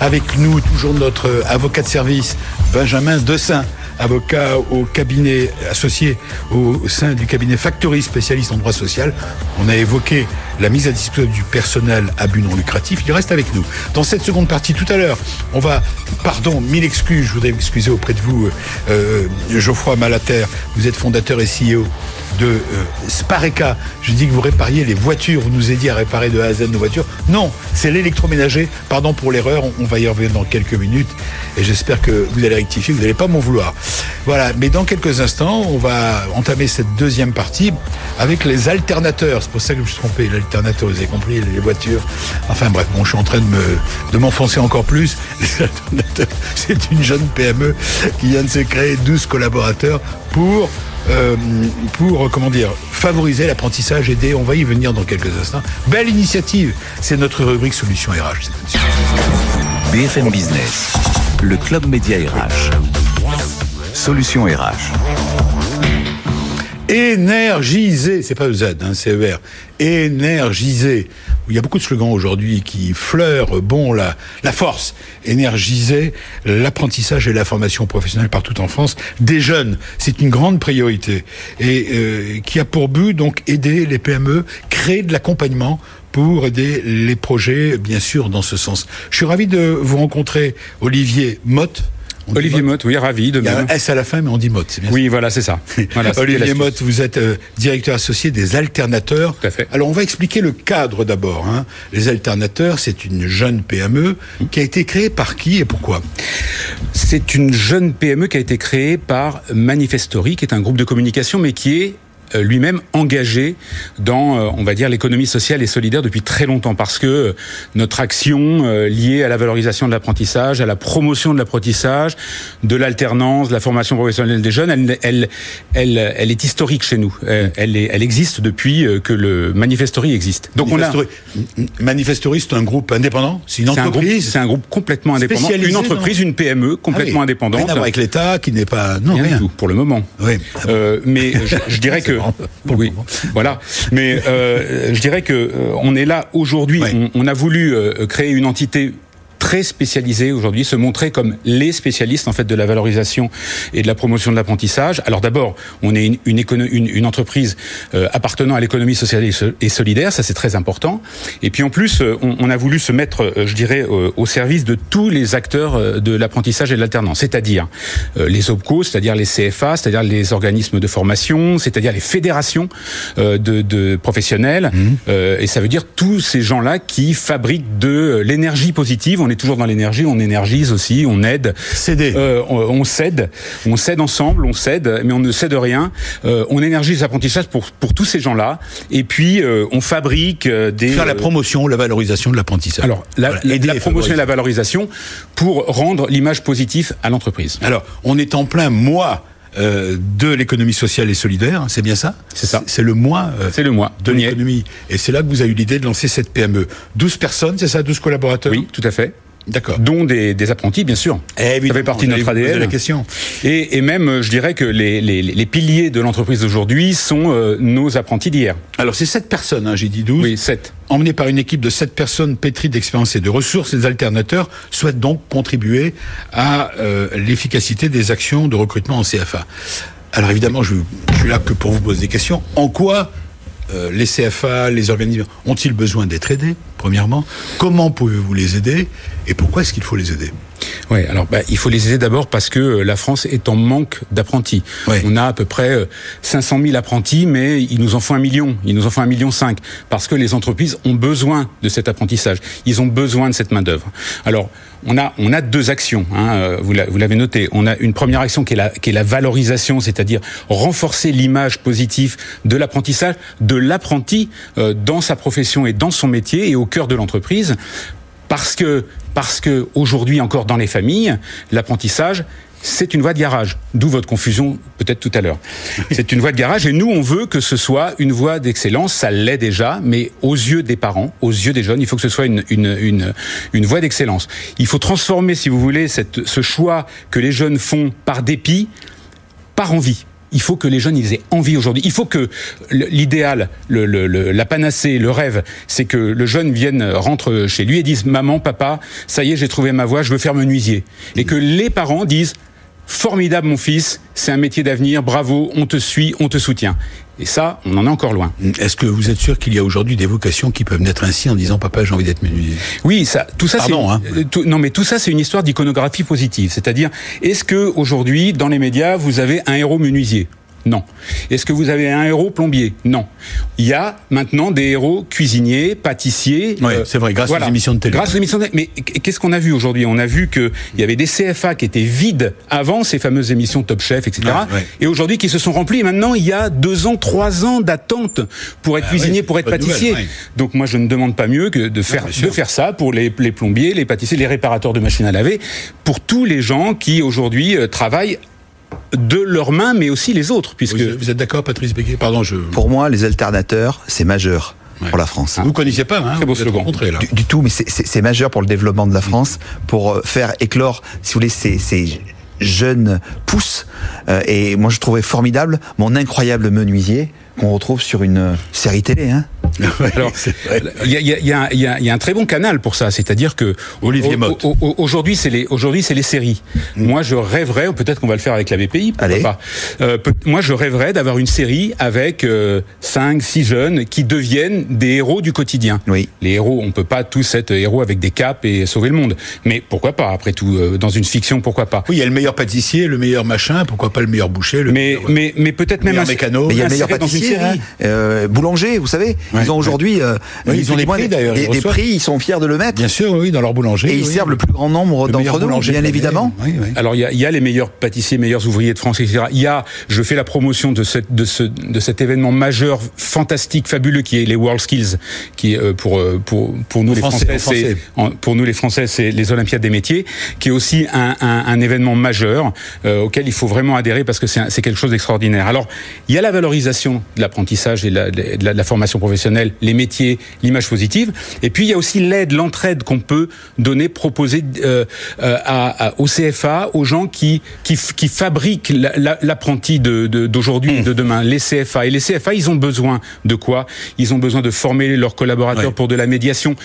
[SPEAKER 2] Avec nous, toujours notre avocat de service, Benjamin Dessin, avocat au cabinet associé au sein du cabinet Factory, spécialiste en droit social. On a évoqué la mise à disposition du personnel à but non lucratif. Il reste avec nous. Dans cette seconde partie, tout à l'heure, on va, pardon, mille excuses, je voudrais m'excuser auprès de vous, euh, Geoffroy Malater, vous êtes fondateur et CEO de euh, Spareka. Je dis que vous répariez les voitures, vous nous aidiez à réparer de A à Z nos voitures. Non, c'est l'électroménager. Pardon pour l'erreur, on va y revenir dans quelques minutes et j'espère que vous allez rectifier, vous n'allez pas m'en vouloir. Voilà, mais dans quelques instants, on va entamer cette deuxième partie avec les alternateurs. C'est pour ça que je me suis trompé, l'alternateur, vous avez compris, les voitures. Enfin bref, bon, je suis en train de me de m'enfoncer encore plus. C'est une jeune PME qui vient de se créer 12 collaborateurs pour euh, pour comment dire favoriser l'apprentissage, aider. On va y venir dans quelques instants. Belle initiative. C'est notre rubrique solution RH.
[SPEAKER 1] BFM Business, le club média RH. Solution RH.
[SPEAKER 2] Énergiser, c'est pas Z, hein, c'est ER. Énergiser. Il y a beaucoup de slogans aujourd'hui qui fleurent, bon, la, la force. Énergiser l'apprentissage et la formation professionnelle partout en France des jeunes. C'est une grande priorité. Et euh, qui a pour but, donc, aider les PME, créer de l'accompagnement pour aider les projets, bien sûr, dans ce sens. Je suis ravi de vous rencontrer, Olivier Motte,
[SPEAKER 5] Olivier Motte, oui, ravi de
[SPEAKER 2] même. Il y a un S à la fin, mais on dit Motte,
[SPEAKER 5] c'est bien Oui, voilà, c'est ça.
[SPEAKER 2] Olivier Motte, vous êtes euh, directeur associé des alternateurs.
[SPEAKER 5] Tout à fait.
[SPEAKER 2] Alors, on va expliquer le cadre d'abord. Hein. Les alternateurs, c'est une jeune PME qui a été créée par qui et pourquoi?
[SPEAKER 5] C'est une jeune PME qui a été créée par Manifestory, qui est un groupe de communication, mais qui est lui-même engagé dans, euh, on va dire, l'économie sociale et solidaire depuis très longtemps, parce que euh, notre action liée à la valorisation de l'apprentissage, à la promotion de l'apprentissage, de l'alternance, de la formation professionnelle des jeunes, elle, elle, elle, elle est historique chez nous. Elle, est, elle existe depuis que le Manifestory existe.
[SPEAKER 2] Donc Manifestory, on a Manifestory, c'est un groupe indépendant, c'est une entreprise?
[SPEAKER 5] C'est un, groupe complètement indépendant, une entreprise, une PME complètement ah indépendante. Rien
[SPEAKER 2] à voir avec l'État, qui n'est pas
[SPEAKER 5] non rien, Du tout pour le moment. Oui. Euh, mais je, je dirais que oui, voilà. Mais euh, je dirais que euh, on est là aujourd'hui. On, on, a voulu euh, créer une entité très spécialisés aujourd'hui, se montrer comme les spécialistes en fait de la valorisation et de la promotion de l'apprentissage. Alors d'abord, on est une, une, une, entreprise euh, appartenant à l'économie sociale et solidaire, ça c'est très important. Et puis en plus, euh, on, on, a voulu se mettre, euh, je dirais, au service de tous les acteurs de l'apprentissage et de l'alternance, c'est-à-dire les OPCO, c'est-à-dire les CFA, c'est-à-dire les organismes de formation, c'est-à-dire les fédérations de, de professionnels, mmh. et ça veut dire tous ces gens-là qui fabriquent de l'énergie positive on est toujours dans l'énergie, on énergise aussi, on aide.
[SPEAKER 2] Céder.
[SPEAKER 5] Euh, on, on, cède, on cède ensemble, on cède, mais on ne cède rien. Euh, on énergise l'apprentissage pour pour tous ces gens-là, et puis euh, on fabrique des
[SPEAKER 2] faire la promotion, la valorisation de l'apprentissage.
[SPEAKER 5] Alors la, la promotion et la valorisation pour rendre l'image positive à l'entreprise.
[SPEAKER 2] Alors on est en plein mois euh, de l'économie sociale et solidaire, c'est bien ça?
[SPEAKER 5] C'est ça.
[SPEAKER 2] C'est le mois
[SPEAKER 5] euh, C'est le mois
[SPEAKER 2] de l'économie. Et c'est là que vous avez eu l'idée de lancer cette PME. 12 personnes, c'est ça? 12 collaborateurs?
[SPEAKER 5] Oui, tout à fait.
[SPEAKER 2] D'accord.
[SPEAKER 5] Dont des, des, apprentis, bien sûr.
[SPEAKER 2] Eh, ça
[SPEAKER 5] fait partie de notre ADN.
[SPEAKER 2] La question.
[SPEAKER 5] Et, et, même, je dirais que les, les, les piliers de l'entreprise d'aujourd'hui sont euh, nos apprentis d'hier.
[SPEAKER 2] Alors, c'est sept personnes, hein, j'ai dit 12.
[SPEAKER 5] Oui, sept.
[SPEAKER 2] Emmenés par une équipe de sept personnes pétries d'expérience et de ressources, les alternateurs souhaitent donc contribuer à euh, l'efficacité des actions de recrutement en CFA. Alors évidemment, je, je suis là que pour vous poser des questions. En quoi euh, les CFA, les organismes ont-ils besoin d'être aidés, premièrement? Comment pouvez-vous les aider? Et pourquoi est-ce qu'il faut les aider?
[SPEAKER 5] Oui, alors bah, il faut les aider d'abord parce que euh, la France est en manque d'apprentis. On a à peu près 500 000 apprentis, mais il nous en faut un million, il nous en faut un million cinq, parce que les entreprises ont besoin de cet apprentissage, ils ont besoin de cette main d'œuvre. Alors on a on a deux actions, hein, vous l'avez noté. On a une première action qui est la qui est la valorisation, c'est-à-dire renforcer l'image positive de l'apprentissage, de l'apprenti euh, dans sa profession et dans son métier et au cœur de l'entreprise, parce que parce que aujourd'hui encore dans les familles, l'apprentissage c'est une voie de garage, d'où votre confusion peut-être tout à l'heure. C'est une voie de garage et nous on veut que ce soit une voie d'excellence, ça l'est déjà, mais aux yeux des parents, aux yeux des jeunes, il faut que ce soit une, une, une, une voie d'excellence. Il faut transformer, si vous voulez, cette, ce choix que les jeunes font par dépit, par envie il faut que les jeunes aient envie aujourd'hui. Il faut que l'idéal, la panacée, le rêve, c'est que le jeune vienne rentre chez lui et dise maman, papa, ça y est, j'ai trouvé ma voie, je veux faire menuisier. Et que les parents disent formidable mon fils, c'est un métier d'avenir, bravo, on te suit, on te soutient. Et ça, on en est encore loin.
[SPEAKER 2] Est-ce que vous êtes sûr qu'il y a aujourd'hui des vocations qui peuvent naître ainsi en disant papa j'ai envie d'être menuisier?
[SPEAKER 5] Oui, ça, tout ça, c'est hein. euh, non mais tout ça c'est une histoire d'iconographie positive. C'est-à-dire, est-ce que aujourd'hui dans les médias vous avez un héros menuisier? Non. Est-ce que vous avez un héros plombier? Non. Il y a maintenant des héros cuisiniers, pâtissiers.
[SPEAKER 2] Oui, euh, c'est vrai, grâce aux émissions de télé.
[SPEAKER 5] Grâce aux émissions de télé. Mais qu'est-ce qu'on a vu aujourd'hui? On a vu qu'il y avait des CFA qui étaient vides avant ces fameuses émissions Top Chef, etc. Et aujourd'hui qui se sont remplis. Et maintenant, il y a deux ans, trois ans d'attente pour être ah cuisinier, pour être pâtissier. Donc moi, je ne demande pas mieux que de faire, de faire ça pour les, les plombiers, les pâtissiers, les réparateurs de machines à laver, pour tous les gens qui aujourd'hui euh, travaillent de leurs mains, mais aussi les autres. Puisque...
[SPEAKER 2] Vous, êtes d'accord, Patrice Béguet Pardon, je...
[SPEAKER 3] Pour moi, les alternateurs, c'est majeur. pour la France.
[SPEAKER 2] Vous connaissiez pas, hein,
[SPEAKER 5] beau slogan.
[SPEAKER 3] là. Du, tout, mais c'est majeur pour le développement de la France, pour euh, faire éclore, si vous voulez, ces, ces jeunes pousses. Euh, et moi, je trouvais formidable mon incroyable menuisier qu'on retrouve sur une série télé. Hein
[SPEAKER 5] Alors, il y a, y, a, y, a, y a, un très bon canal pour ça, c'est-à-dire que
[SPEAKER 2] Olivier
[SPEAKER 5] Aujourd'hui, c'est les aujourd'hui c'est les séries. Mm. Moi, je rêverais, peut-être qu'on va le faire avec la BPI, pourquoi pas. Euh, moi, je rêverais d'avoir une série avec euh, 5 6 jeunes qui deviennent des héros du quotidien.
[SPEAKER 3] Oui.
[SPEAKER 5] Les héros, on peut pas tous être héros avec des capes et sauver le monde. Mais pourquoi pas après tout euh, dans une fiction, pourquoi pas
[SPEAKER 2] Oui, il y a le meilleur pâtissier, le meilleur machin, pourquoi pas le meilleur boucher, le
[SPEAKER 5] mais mais mais peut-être même
[SPEAKER 2] un mécano.
[SPEAKER 3] Mais il y a le meilleur pâtissier, hein. boulanger, vous savez. Ils ont aujourd'hui, euh,
[SPEAKER 2] ils, ont des prix d'ailleurs.
[SPEAKER 3] Des, des, prix, ils sont fiers de le mettre.
[SPEAKER 2] Bien sûr, oui, dans leur boulanger.
[SPEAKER 3] Et ils servent le plus grand nombre d'entre nous, bien évidemment.
[SPEAKER 5] Alors il y a, y a, les meilleurs pâtissiers, meilleurs ouvriers de France, etc. Il y a, je fais la promotion de, cette, de, ce, de cet événement majeur, fantastique, fabuleux, qui est les World Skills, qui euh, pour pour pour nous les Français, c'est pour nous les Français, c'est les Olympiades des métiers, qui est aussi un, un, un événement majeur euh, auquel il faut vraiment adhérer parce que c'est quelque chose d'extraordinaire. Alors il y a la valorisation de l'apprentissage et la, de la, de la formation professionnelle, les métiers, l'image positive. Et puis il y a aussi l'aide, l'entraide qu'on peut donner, proposer euh, euh à, à, au CFA, aux gens qui qui, qui fabriquent l'apprenti d'aujourd'hui de, et de demain, les CFA. Et les CFA, ils ont besoin de quoi? Ils ont besoin de former leurs collaborateurs pour de la médiation.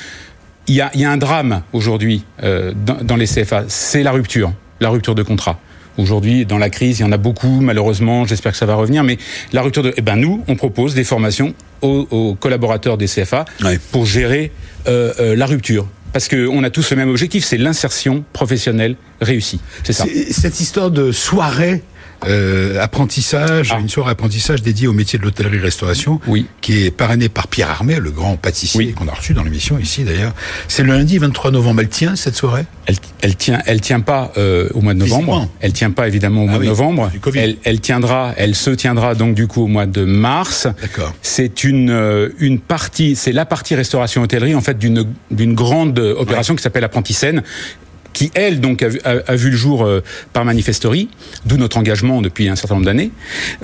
[SPEAKER 5] Il y a, il y a un drame aujourd'hui euh, dans, dans les CFA, c'est la rupture, la rupture de contrat. Aujourd'hui, dans la crise, il y en a beaucoup, malheureusement, j'espère que ça va revenir, mais la rupture de... Eh ben nous, on propose des formations aux, aux collaborateurs des CFA ouais. pour gérer euh, euh, la rupture. Parce qu'on a tous le même objectif, c'est l'insertion professionnelle réussie. C'est ça.
[SPEAKER 2] Cette histoire de soirée euh, apprentissage, ah. une soirée apprentissage dédiée au métier de l'hôtellerie-restauration,
[SPEAKER 5] oui.
[SPEAKER 2] qui est parrainé par Pierre Armé, le grand pâtissier oui. qu'on a reçu dans l'émission ici d'ailleurs. C'est le lundi 23 novembre. Elle tient cette soirée?
[SPEAKER 5] Elle, elle tient, elle tient pas euh, au mois de novembre. Elle tient pas évidemment au mois ah oui, de novembre. Elle, elle tiendra, elle se tiendra donc du coup au mois de mars.
[SPEAKER 2] D'accord.
[SPEAKER 5] C'est une euh, une partie, c'est la partie restauration hôtellerie en fait d'une d'une grande opération ouais. qui s'appelle Apprenti Scène qui elle donc a, a, a vu le jour euh, par Manifestory, d'où notre engagement depuis un certain nombre d'années.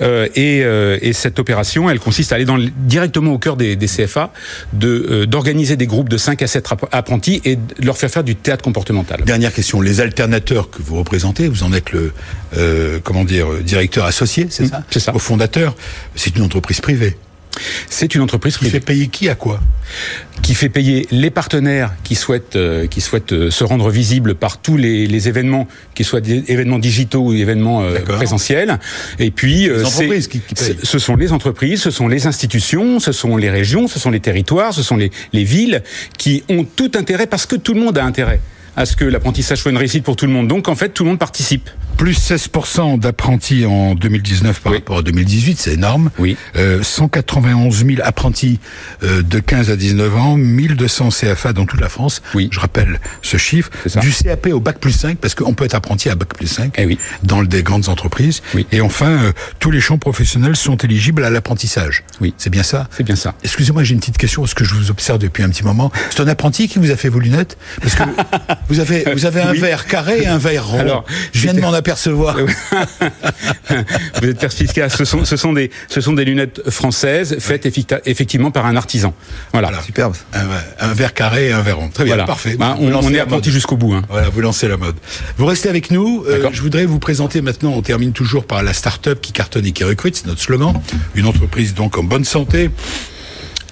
[SPEAKER 5] Euh, et, euh, et, cette opération, elle consiste à aller dans, directement au cœur des, des CFA, de d'organiser des groupes de 5 à 7 apprentis et de leur faire faire du théâtre comportemental.
[SPEAKER 2] Dernière question, les alternateurs que vous représentez, vous en êtes le comment dire directeur associé, c'est mmh, ça
[SPEAKER 5] C'est ça.
[SPEAKER 2] Au fondateur, c'est une entreprise privée.
[SPEAKER 5] C'est une entreprise
[SPEAKER 2] qui fait payer qui à quoi?
[SPEAKER 5] Qui fait payer les partenaires qui souhaitent euh, qui souhaitent euh, se rendre visibles par tous les, les événements, qu'ils soient des événements digitaux ou événements euh, présentiels. Et puis
[SPEAKER 2] les entreprises qui, qui payent.
[SPEAKER 5] ce sont les entreprises, ce sont les institutions, ce sont les régions, ce sont les territoires, ce sont les, les villes qui ont tout intérêt parce que tout le monde a intérêt à ce que l'apprentissage soit une réussite pour tout le monde. Donc en fait, tout le monde participe.
[SPEAKER 2] Plus 16% d'apprentis en 2019 par rapport à 2018, c'est énorme.
[SPEAKER 5] Oui.
[SPEAKER 2] Euh, 191 000 apprentis euh, de 15 à 19 ans, 1200 CFA dans toute la France.
[SPEAKER 5] Oui.
[SPEAKER 2] Je rappelle ce chiffre. Du CAP au bac plus 5, parce qu'on peut être apprenti à bac plus 5
[SPEAKER 5] eh oui.
[SPEAKER 2] dans des grandes entreprises.
[SPEAKER 5] Oui.
[SPEAKER 2] Et enfin, euh, tous les champs professionnels sont éligibles à l'apprentissage.
[SPEAKER 5] Oui.
[SPEAKER 2] C'est bien ça
[SPEAKER 5] C'est bien ça.
[SPEAKER 2] Excusez-moi, j'ai une petite question, parce que je vous observe depuis un petit moment. C'est un apprenti qui vous a fait vos lunettes? Parce que vous avez, vous avez un
[SPEAKER 5] Oui.
[SPEAKER 2] verre carré et un verre rond.
[SPEAKER 5] Alors,
[SPEAKER 2] je viens de m'en apercevoir.
[SPEAKER 5] Vous êtes perspicace. Ce sont, ce sont des, ce sont des lunettes françaises faites effecti- effectivement par un artisan. Voilà.
[SPEAKER 2] Voilà.
[SPEAKER 3] Superbe.
[SPEAKER 2] Un, un verre carré et un verre rond. Très bien,
[SPEAKER 5] Voilà.
[SPEAKER 2] parfait.
[SPEAKER 5] Bah, on, est apprenti jusqu'au bout. Hein.
[SPEAKER 2] Voilà, vous lancez la mode. Vous restez avec nous. Euh, je voudrais vous présenter maintenant, on termine toujours par la start-up qui cartonne et qui recrute, c'est notre slogan. Une entreprise donc en bonne santé.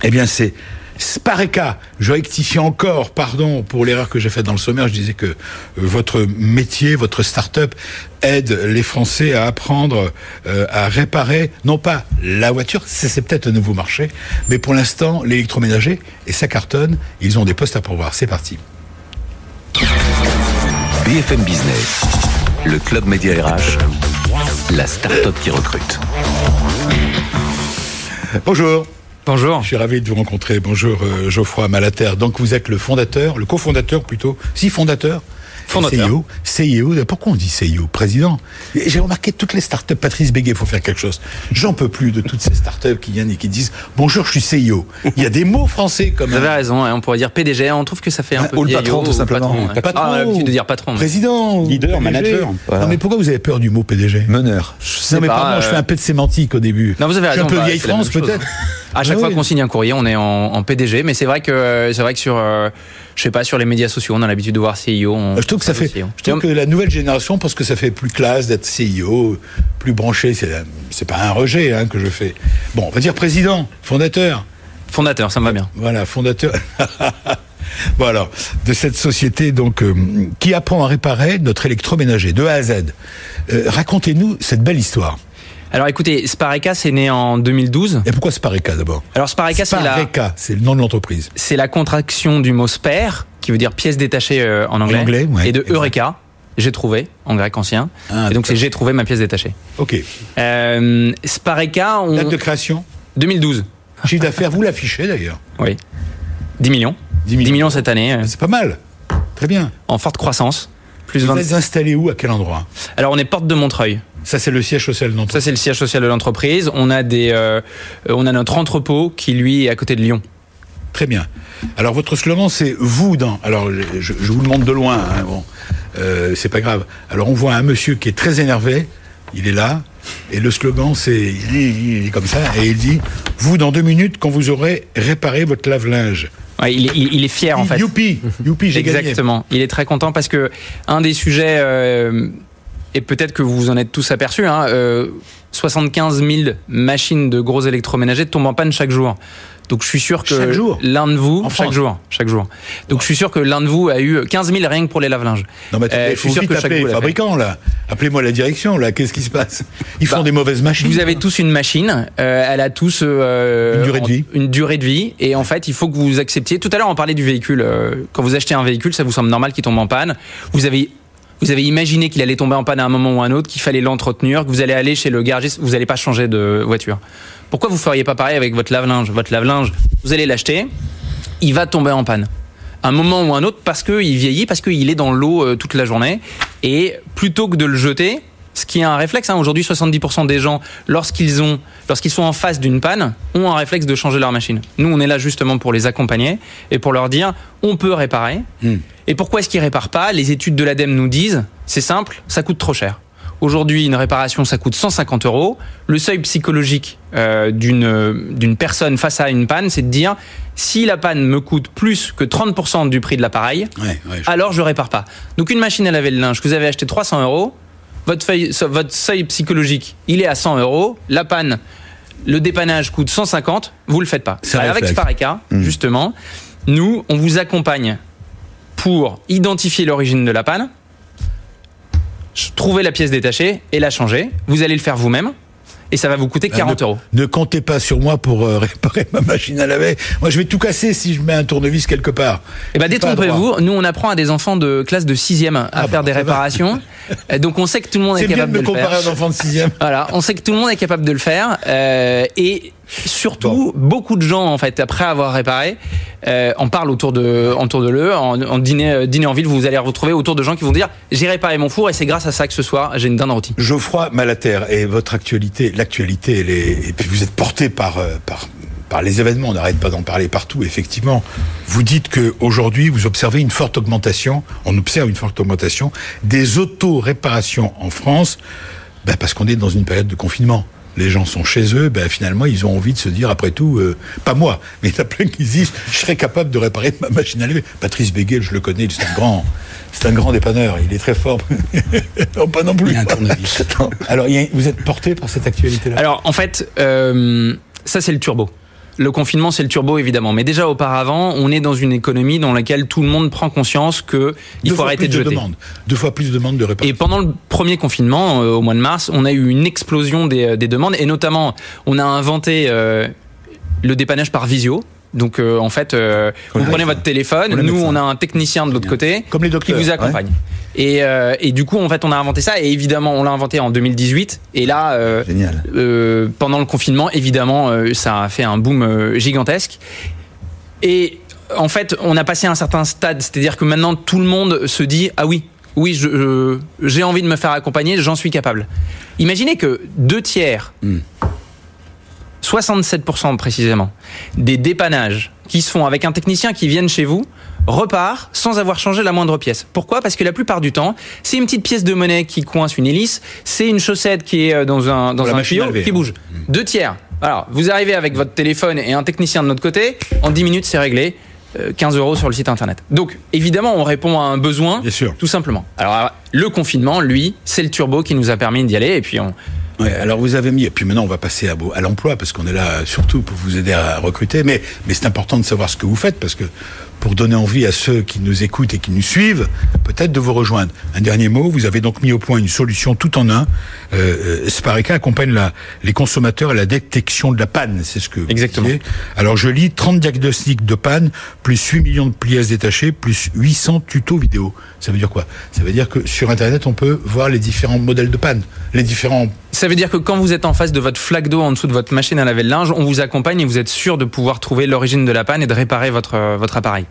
[SPEAKER 2] Eh bien, c'est Spareka. Je rectifie encore, pardon pour l'erreur que j'ai faite dans le sommaire. Je disais que euh, votre métier, votre start-up aide les Français à apprendre euh, à réparer, non pas la voiture, c'est c'est peut-être un nouveau marché, mais pour l'instant, l'électroménager, et ça cartonne, ils ont des postes à pourvoir. C'est parti.
[SPEAKER 1] BFM Business, le club média RH, la start-up qui recrute.
[SPEAKER 2] Bonjour.
[SPEAKER 6] Bonjour.
[SPEAKER 2] Je suis ravi de vous rencontrer. Bonjour euh, Geoffroy Malater. Donc vous êtes le fondateur, le cofondateur plutôt, si fondateur?
[SPEAKER 6] Fondateur.
[SPEAKER 2] CIO, CIO, pourquoi on dit CIO Président. J'ai remarqué toutes les startups, Patrice Béguet, il faut faire quelque chose. J'en peux plus de toutes ces startups qui viennent et qui disent Bonjour, je suis CIO. Il y a des mots français comme
[SPEAKER 6] Vous avez raison, hein, on pourrait dire PDG, on trouve que ça fait un
[SPEAKER 2] Ah,
[SPEAKER 6] peu
[SPEAKER 3] ou le patron, tout
[SPEAKER 6] ou
[SPEAKER 3] simplement.
[SPEAKER 6] patron, ouais.
[SPEAKER 2] Patron.
[SPEAKER 6] Ah, on a l'habitude de dire patron.
[SPEAKER 2] président,
[SPEAKER 5] Leader,
[SPEAKER 2] PDG.
[SPEAKER 5] manager.
[SPEAKER 3] Voilà.
[SPEAKER 2] Non mais pourquoi vous avez peur du mot PDG
[SPEAKER 3] Meneur.
[SPEAKER 2] Non mais
[SPEAKER 6] pas,
[SPEAKER 2] pardon, je
[SPEAKER 6] euh,
[SPEAKER 2] fais un peu de sémantique au début.
[SPEAKER 6] Non, vous avez
[SPEAKER 2] Je suis
[SPEAKER 6] raison.
[SPEAKER 2] un peu
[SPEAKER 6] bah,
[SPEAKER 2] vieille France peut-être.
[SPEAKER 6] À chaque fois qu'on signe un courrier, on est en, en PDG, mais c'est vrai que c'est vrai que sur, euh, je sais pas, sur les médias sociaux, on a l'habitude de voir CIO. on-
[SPEAKER 2] Je trouve que ça fait. Je trouve que la nouvelle génération pense que ça fait plus classe d'être CIO, plus branché. C'est c'est pas un rejet hein, que je fais. Bon, on va dire président, fondateur.
[SPEAKER 6] Fondateur, ça me va bien.
[SPEAKER 2] Voilà, fondateur. bon alors, de cette société donc euh, qui apprend à réparer notre électroménager de A à Z. Euh, Racontez-nous cette belle histoire.
[SPEAKER 6] Alors écoutez, Spareka, c'est né en 2012.
[SPEAKER 2] Et pourquoi Spareka d'abord
[SPEAKER 6] Alors Spareka, c'est la,
[SPEAKER 2] Spareka, c'est le nom de l'entreprise.
[SPEAKER 6] c'est la contraction du mot spare, qui veut dire pièce détachée euh, en anglais,
[SPEAKER 2] En anglais, ouais,
[SPEAKER 6] et de. Eureka, j'ai trouvé, en grec ancien.
[SPEAKER 2] Ah,
[SPEAKER 6] et donc c'est j'ai trouvé ma pièce détachée.
[SPEAKER 2] Ok.
[SPEAKER 6] Euh, Spareka, on...
[SPEAKER 2] Date de création,
[SPEAKER 6] 2012.
[SPEAKER 2] chiffre d'affaires, vous l'affichez d'ailleurs.
[SPEAKER 6] Oui. 10 millions.
[SPEAKER 2] 10
[SPEAKER 6] 10 millions cette année, euh,
[SPEAKER 2] C'est pas mal. Très bien.
[SPEAKER 6] en forte croissance. Plus
[SPEAKER 2] Vous
[SPEAKER 6] 20...
[SPEAKER 2] êtes installé où À quel endroit?
[SPEAKER 6] Alors on est porte de Montreuil.
[SPEAKER 2] Ça, c'est le siège social
[SPEAKER 6] Ça
[SPEAKER 2] d'entreprise.
[SPEAKER 6] c'est le siège social de l'entreprise. On a des, euh, on a notre entrepôt qui lui est à côté de Lyon.
[SPEAKER 2] Très bien. Alors, votre slogan, c'est vous dans. Alors, je, je vous le montre de loin. Hein, bon, euh, c'est pas grave. Alors, on voit un monsieur qui est très énervé. Il est là. Et le slogan, c'est. Il est, il est comme ça. Et il dit Vous, dans deux minutes, quand vous aurez réparé votre lave-linge.
[SPEAKER 6] Ouais, il, est, il- il est fier en fait.
[SPEAKER 2] Youpi Youpi, j'ai gagné.
[SPEAKER 6] Exactement. Il est très content parce que un des sujets, euh, et peut-être que vous vous en êtes tous aperçus, hein, euh, 75 000 machines de gros électroménagers tombent en panne chaque jour. Donc je suis sûr que l'un de vous,
[SPEAKER 2] En
[SPEAKER 6] chaque jour, chaque jour. Donc je suis sûr que l'un de vous a eu 15 000 rien que pour les lave-linges.
[SPEAKER 2] Non, mais
[SPEAKER 6] Euh, je suis sûr que chaque vous
[SPEAKER 2] fabricants, là. Appelez-moi la direction, là. Qu'est-ce qui se passe Ils font
[SPEAKER 6] Bah,
[SPEAKER 2] des mauvaises machines.
[SPEAKER 6] Vous avez tous une machine, euh, elle a tous euh,
[SPEAKER 2] Une durée de
[SPEAKER 6] en-
[SPEAKER 2] vie.
[SPEAKER 6] une durée de vie, et en fait, il faut que vous acceptiez. Tout à l'heure, on parlait du véhicule. euh, quand vous achetez un véhicule, ça vous semble normal qu'il tombe en panne. Vous avez vous avez imaginé qu'il allait tomber en panne à un moment ou à un autre, qu'il fallait l'entretenir, que vous allez aller chez le garagiste, vous n'allez pas changer de voiture. Pourquoi vous feriez pas pareil avec votre lave-linge? Votre lave-linge, vous allez l'acheter, il va tomber en panne. Un moment ou un autre parce qu'il vieillit, parce qu'il est dans l'eau euh, toute la journée. Et plutôt que de le jeter, ce qui est un réflexe, hein, aujourd'hui 70% des gens, lorsqu'ils ont, lorsqu'ils sont en face d'une panne, ont un réflexe de changer leur machine. Nous, on est là justement pour les accompagner et pour leur dire, on peut réparer.
[SPEAKER 2] Hmm.
[SPEAKER 6] Et pourquoi est-ce qu'ils réparent pas? Les études de l'ADEME nous disent, c'est simple, ça coûte trop cher. Aujourd'hui, une réparation, ça coûte 150 euros. Le seuil psychologique euh, d'une personne face à une panne, c'est de dire si la panne me coûte plus que 30% du prix de l'appareil,
[SPEAKER 2] Ouais, ouais, je-
[SPEAKER 6] alors je répare pas. Donc une machine à laver le linge que vous avez acheté 300 euros, votre, feuille- votre seuil psychologique, il est à 100 euros. La panne, le dépannage coûte 150, vous le faites pas. avec Spareka, mmh. justement, nous, on vous accompagne pour identifier l'origine de la panne, trouver la pièce détachée et la changer. Vous allez le faire vous-même et ça va vous coûter 40
[SPEAKER 2] euh,
[SPEAKER 6] euros.
[SPEAKER 2] Ne comptez pas sur moi pour euh, réparer ma machine à laver. Moi, je vais tout casser si je mets un tournevis quelque part.
[SPEAKER 6] Eh ben, détrompez-vous. Nous, on apprend à des enfants de classe de 6 à ah faire des réparations. Donc, on sait que tout le monde est, capable de, le faire. C'est bien de me comparer
[SPEAKER 2] à un enfant de 6
[SPEAKER 6] Voilà, on sait que tout le monde est capable de le faire. Euh, et surtout, beaucoup de gens, en fait, après avoir réparé, euh, en parlent autour de, autour de l'eux. En, en dîner, euh, dîner en ville, vous allez retrouver autour de gens qui vont dire j'ai réparé mon four et c'est grâce à ça que ce soir j'ai une dinde rôtie.
[SPEAKER 2] Geoffroy Malater et votre actualité, l'actualité, elle est, et puis vous êtes porté par, euh, par par les événements, on n'arrête pas d'en parler partout, effectivement. Vous dites qu'aujourd'hui, vous observez une forte augmentation, on observe une forte augmentation des auto-réparations en France, ben parce qu'on est dans une période de confinement les gens sont chez eux, ben finalement ils ont envie de se dire après tout, euh, pas moi, mais il y a plein qui disent je serais capable de réparer ma machine à laver. Patrice Béguet, je le connais, c'est un grand, c'est un grand dépanneur, il est très fort. non, pas non plus. Il y a un Alors vous êtes porté par cette actualité-là?
[SPEAKER 6] Alors en fait, euh, ça c'est le turbo. Le confinement, c'est le turbo évidemment, mais déjà auparavant, on est dans une économie dans laquelle tout le monde prend conscience que il faut arrêter de jeter.
[SPEAKER 2] Demande. Deux fois plus de demandes de réparation.
[SPEAKER 6] Et pendant le premier confinement, euh, au mois de mars, on a eu une explosion des, euh, des demandes et notamment, on a inventé euh, le dépannage par visio. Donc en fait, vous prenez votre téléphone, nous on a un technicien de l'autre côté
[SPEAKER 2] Comme les
[SPEAKER 6] qui vous accompagne. Et, euh, et, du coup, en fait, on a inventé ça. Et évidemment, on l'a inventé en 2018. Et là, euh, euh, pendant le confinement, évidemment, euh, ça a fait un boom euh, gigantesque. Et en fait, on a passé un certain stade. C'est-à-dire que maintenant, tout le monde se dit ah oui, oui, j'ai envie de me faire accompagner, j'en suis capable. Imaginez que deux tiers, 67% hmm. précisément, des dépannages qui se font avec un technicien qui viennent chez vous repart sans avoir changé la moindre pièce. Pourquoi? Parce que la plupart du temps, c'est une petite pièce de monnaie qui coince une hélice, c'est une chaussette qui est euh, dans un, dans un tuyau qui bouge. Mmh. Deux tiers. Alors, vous arrivez avec votre téléphone et un technicien de notre côté, en 10 minutes, c'est réglé. 15 euh, euros sur le site internet. Donc, évidemment, on répond à un besoin,
[SPEAKER 2] Bien sûr.
[SPEAKER 6] tout simplement. Alors, le confinement, lui, c'est le turbo qui nous a permis d'y aller, et puis on,
[SPEAKER 2] Ouais, alors vous avez mis, et puis maintenant on va passer à, à l'emploi parce qu'on est là surtout pour vous aider à recruter, mais, mais c'est important de savoir ce que vous faites parce que pour donner envie à ceux qui nous écoutent et qui nous suivent, peut-être de vous rejoindre. Un dernier mot, vous avez donc mis au point une solution tout en un. Euh, euh Spareka accompagne la, les consommateurs à la détection de la panne, c'est ce que vous
[SPEAKER 6] Exactement.
[SPEAKER 2] Alors je lis 30 diagnostics de panne, plus 8 millions de pièces détachées, plus 800 tutos vidéo. Ça veut dire quoi? Ça veut dire que sur Internet, on peut voir les différents modèles de panne, les différents...
[SPEAKER 6] Ça veut dire que quand vous êtes en face de votre flaque d'eau en dessous de votre machine à laver le linge, on vous accompagne et vous êtes sûr de pouvoir trouver l'origine de la panne et de réparer votre, euh, votre appareil.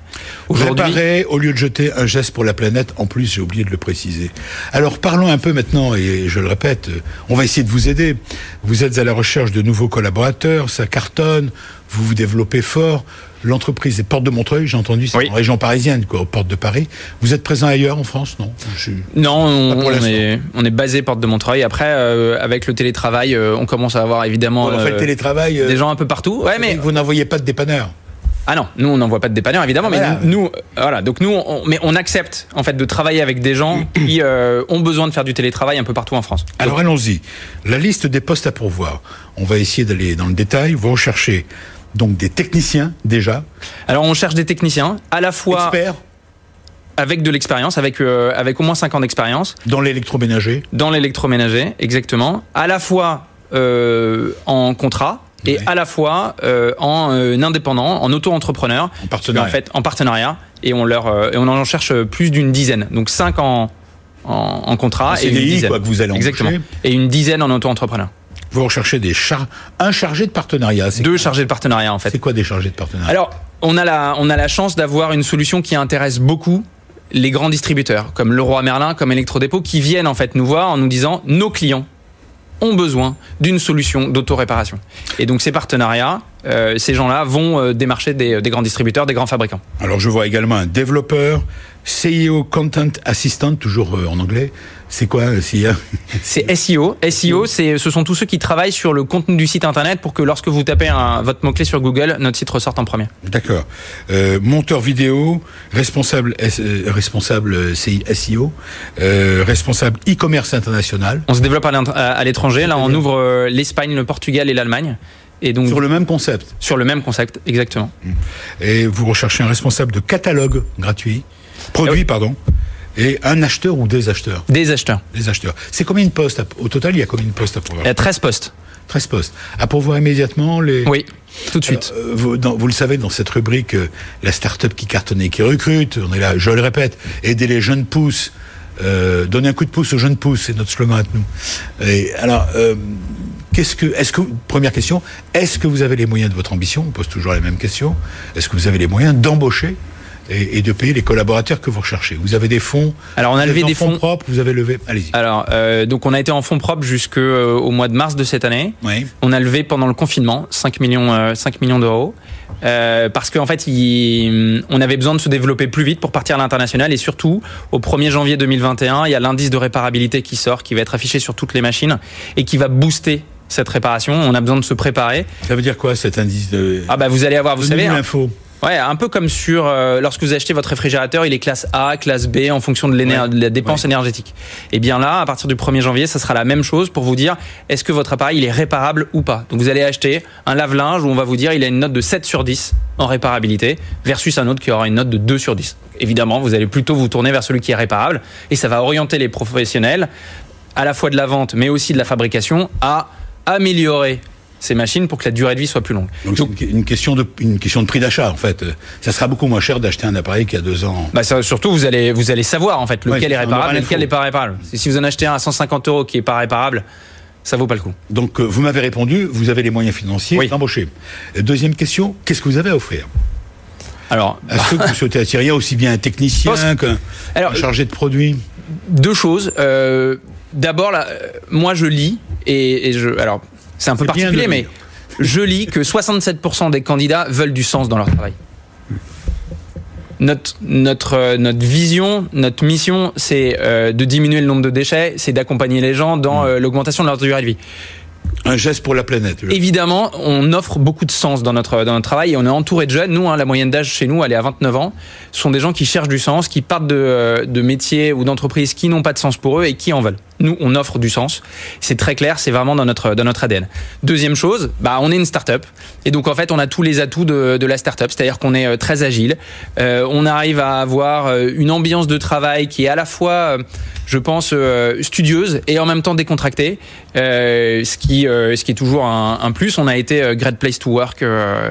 [SPEAKER 2] Réparer au lieu de jeter un geste pour la planète. En plus, j'ai oublié de le préciser. Alors parlons un peu maintenant, et je le répète, on va essayer de vous aider. Vous êtes à la recherche de nouveaux collaborateurs, ça cartonne, vous vous développez fort. L'entreprise est Porte de Montreuil, j'ai entendu, c'est en région parisienne, quoi, aux portes de Paris. Vous êtes présent ailleurs en France, non?
[SPEAKER 6] Non, on, est, on, est, basé Porte de Montreuil. Après, euh, avec le télétravail, euh, on commence à avoir évidemment
[SPEAKER 2] on fait le euh, télétravail,
[SPEAKER 6] des gens un peu partout.
[SPEAKER 2] Ouais, mais vous n'envoyez pas de dépanneurs.
[SPEAKER 6] Ah non, nous on n'envoie pas de dépanneurs évidemment, mais nous, voilà, donc nous, on, mais on accepte en fait de travailler avec des gens qui euh, ont besoin de faire du télétravail un peu partout en France.
[SPEAKER 2] Alors allons-y. La liste des postes à pourvoir. On va essayer d'aller dans le détail. Vous recherchez donc des techniciens déjà.
[SPEAKER 6] Alors on cherche des techniciens, à la fois
[SPEAKER 2] experts
[SPEAKER 6] avec de l'expérience, avec euh, avec au moins 5 ans d'expérience.
[SPEAKER 2] Dans l'électroménager.
[SPEAKER 6] Dans l'électroménager, exactement. À la fois euh, en contrat, et à la fois euh, en indépendant, en auto-entrepreneur,
[SPEAKER 2] en partenariat.
[SPEAKER 6] En fait, en partenariat, et on leur et on en cherche plus d'une dizaine, donc cinq en en, contrat et une dizaine.
[SPEAKER 2] Quoi, que vous allez
[SPEAKER 6] exactement, et une dizaine en auto-entrepreneur.
[SPEAKER 2] Vous recherchez des char un chargé de partenariat.
[SPEAKER 6] Deux chargés de partenariat en fait.
[SPEAKER 2] C'est quoi des chargés de partenariat?
[SPEAKER 6] Alors on a la on a la chance d'avoir une solution qui intéresse beaucoup les grands distributeurs comme Leroy Merlin, comme Electrodépôt, qui viennent en fait nous voir en nous disant nos clients ont besoin d'une solution d'autoréparation. Et donc ces partenariats, euh, ces gens-là vont euh, démarcher des, des, grands distributeurs, des grands fabricants.
[SPEAKER 2] Alors je vois également un développeur, CIO Content Assistant, toujours euh, en anglais. C'est quoi euh,
[SPEAKER 6] SEO C'est SEO. SEO, c'est, ce sont tous ceux qui travaillent sur le contenu du site internet pour que lorsque vous tapez un, votre mot-clé sur Google, notre site ressorte en premier.
[SPEAKER 2] D'accord. Euh, monteur vidéo, responsable, euh, responsable SEO, euh, responsable e-commerce international.
[SPEAKER 6] On se développe à l'étranger. Là, on ouvre l'Espagne, le Portugal et l'Allemagne.
[SPEAKER 2] Et donc, sur le même concept
[SPEAKER 6] Sur le même concept, exactement.
[SPEAKER 2] Et vous recherchez un responsable de catalogue gratuit Produit, ah pardon. Et un acheteur ou des acheteurs?
[SPEAKER 6] Des acheteurs.
[SPEAKER 2] Des acheteurs. C'est combien de postes Au total, il y a combien de postes à
[SPEAKER 6] pourvoir Il y a 13 postes.
[SPEAKER 2] 13 postes. À pourvoir immédiatement les.
[SPEAKER 6] Oui, tout de suite.
[SPEAKER 2] Euh, vous, vous, le savez, dans cette rubrique, euh, la start-up qui cartonnait, qui recrute, on est là, je le répète, aider les jeunes pousses, euh, donner un coup de pouce aux jeunes pousses, c'est notre slogan à nous. Et alors, qu'est-ce que, est-ce que, première question, est-ce que vous avez les moyens de votre ambition? On pose toujours la même question. Est-ce que vous avez les moyens d'embaucher et, de payer les collaborateurs que vous recherchez. Vous avez des fonds.
[SPEAKER 6] Alors on a levé des fonds,
[SPEAKER 2] propres. Vous avez levé. Allez-y.
[SPEAKER 6] Alors euh, donc on a été en fonds propres jusqu'au euh, mois de mars de cette année.
[SPEAKER 2] Oui.
[SPEAKER 6] On a levé pendant le confinement 5 millions 5 euh, millions d'euros. Euh, parce qu'en fait, il, on avait besoin de se développer plus vite pour partir à l'international et surtout, au 1er janvier 2021, il y a l'indice de réparabilité qui sort, qui va être affiché sur toutes les machines et qui va booster cette réparation. On a besoin de se préparer.
[SPEAKER 2] Ça veut dire quoi cet indice de
[SPEAKER 6] Ah bah vous allez avoir, vous savez,
[SPEAKER 2] l'info.
[SPEAKER 6] Ouais, un peu comme sur euh, lorsque vous achetez votre réfrigérateur, il est classe A, classe B en fonction de, de la dépense énergétique. Et eh bien là, à partir du 1er janvier, ça sera la même chose pour vous dire est-ce que votre appareil il est réparable ou pas? Donc vous allez acheter un lave-linge où on va vous dire il a une note de 7 sur 10 en réparabilité versus un autre qui aura une note de 2 sur 10. Évidemment, vous allez plutôt vous tourner vers celui qui est réparable et ça va orienter les professionnels à la fois de la vente mais aussi de la fabrication à améliorer ces machines pour que la durée de vie soit plus longue.
[SPEAKER 2] Donc, c'est une question de une question de prix d'achat en fait. Ça sera beaucoup moins cher d'acheter un appareil qui a deux ans.
[SPEAKER 6] Bah surtout vous allez vous allez savoir en fait lequel est réparable et lequel n'est pas réparable. Si vous en achetez un à 150 euros qui est pas réparable, ça vaut pas le coup.
[SPEAKER 2] Donc euh, vous m'avez répondu, vous avez les moyens financiers d'embaucher. Deuxième question, qu'est-ce que vous avez à offrir?
[SPEAKER 6] Alors,
[SPEAKER 2] est-ce que vous souhaitez attirer aussi bien un technicien qu'un chargé de produit
[SPEAKER 6] Deux choses. Euh, D'abord, euh, moi, je lis et, et je. Alors, c'est un peu particulier, mais je lis que 67% des candidats veulent du sens dans leur travail. Notre, notre, euh, notre vision, notre mission, c'est euh, de diminuer le nombre de déchets, c'est d'accompagner les gens dans mmh. euh, l'augmentation de leur durée de vie.
[SPEAKER 2] Un geste pour la planète.
[SPEAKER 6] Évidemment, on offre beaucoup de sens dans notre, dans notre travail et on est entouré de jeunes. Nous, hein, la moyenne d'âge chez nous, elle est à 29 ans. Ce sont des gens qui cherchent du sens, qui partent de, de métiers ou d'entreprises qui n'ont pas de sens pour eux et qui en veulent. Nous, on offre du sens. C'est très clair, c'est vraiment dans notre, dans notre ADN. Deuxième chose, bah, on est une start-up. Et donc, en fait, on a tous les atouts de, de la start-up. C'est-à-dire qu'on est euh, très agile. Euh, on arrive à avoir euh, une ambiance de travail qui est à la fois, je pense, studieuse et en même temps décontractée. ce, qui, ce qui est toujours un, un, plus. On a été Great Place to Work.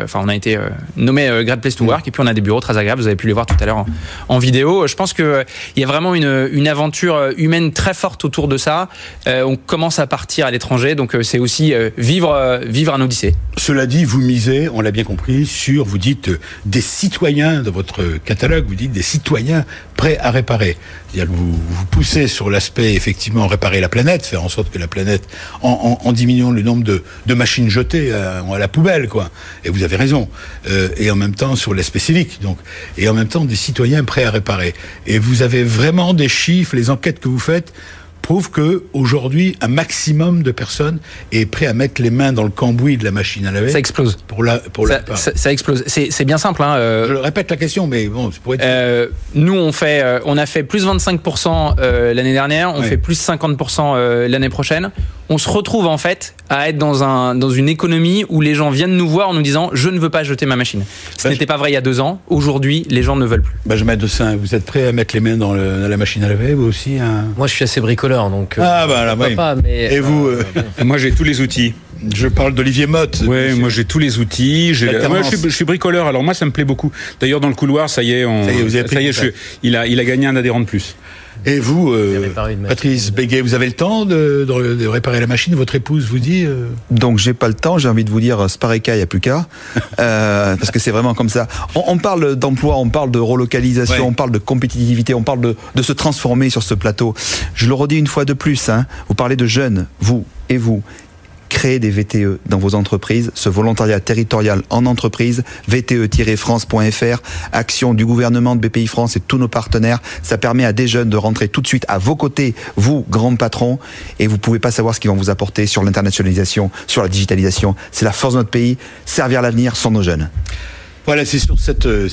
[SPEAKER 6] Enfin, on a été nommé Great Place to Work. Et puis, on a des bureaux très agréables. Vous avez pu les voir tout à l'heure en, en, vidéo. Je pense qu'il y a vraiment une, une aventure humaine très forte autour de ça. Euh, on commence à partir à l'étranger, donc euh, c'est aussi euh, vivre, vivre un odyssée.
[SPEAKER 2] Cela dit, vous misez, on l'a bien compris, sur, vous dites, des citoyens dans votre catalogue, vous dites des citoyens prêts à réparer. Vous, vous poussez sur l'aspect, effectivement, réparer la planète, faire en sorte que la planète, en, diminuant le nombre de, machines jetées à, la poubelle, quoi. Et vous avez raison. et en même temps, sur l'aspect civique, donc. Et en même temps, des citoyens prêts à réparer. Et vous avez vraiment des chiffres, les enquêtes que vous faites, prouve que aujourd'hui un maximum de personnes est prêt à mettre les mains dans le cambouis de la machine à laver.
[SPEAKER 6] Ça explose.
[SPEAKER 2] Pour la, pour
[SPEAKER 6] ça, la... ça, explose. C'est bien simple. Hein,
[SPEAKER 2] euh... Je répète la question, mais bon,
[SPEAKER 6] c'est pour être. Euh, nous, on fait, euh, on a fait plus 25% euh, l'année dernière, on fait plus 50% l'année prochaine on se retrouve en fait à être dans, un, dans une économie où les gens viennent nous voir en nous disant je ne veux pas jeter ma machine. Ce n'était pas vrai il y a deux ans. Aujourd'hui, les gens ne veulent plus.
[SPEAKER 2] Benjamin Dessin, vous êtes prêt à mettre les mains dans, la machine à laver vous aussi hein?
[SPEAKER 4] Moi, je suis assez bricoleur, donc.
[SPEAKER 2] Euh, ah bah là, oui.
[SPEAKER 4] pas, mais,
[SPEAKER 2] Et vous euh,
[SPEAKER 5] Moi, j'ai tous les outils.
[SPEAKER 2] Je parle d'Olivier Motte.
[SPEAKER 5] Oui, moi j'ai tous les outils. Moi, je, suis, bricoleur. Alors moi, ça me plaît beaucoup. D'ailleurs, dans le couloir, ça y est, on... ça y est, vous avez ça y est il a, il a gagné un adhérent de plus.
[SPEAKER 2] Et vous, euh, Patrice Béguet, vous avez le temps de, de, réparer la machine Votre épouse vous dit euh...
[SPEAKER 3] Donc j'ai pas le temps. J'ai envie de vous dire, Spareka, il n'y a plus qu'à, euh, parce que c'est vraiment comme ça. On, on parle d'emploi, on parle de relocalisation, on parle de compétitivité, on parle de, de se transformer sur ce plateau. Je le redis une fois de plus. Hein, vous parlez de jeunes, vous et vous créer des VTE dans vos entreprises, ce volontariat territorial en entreprise, VTE-France.fr, action du gouvernement de BPI France et tous nos partenaires. Ça permet à des jeunes de rentrer tout de suite à vos côtés, vous, grands patrons, et vous pouvez pas savoir ce qu'ils vont vous apporter sur l'internationalisation, sur la digitalisation. C'est la force de notre pays, servir l'avenir sans nos jeunes.
[SPEAKER 2] Voilà, c'est sur cette. Euh,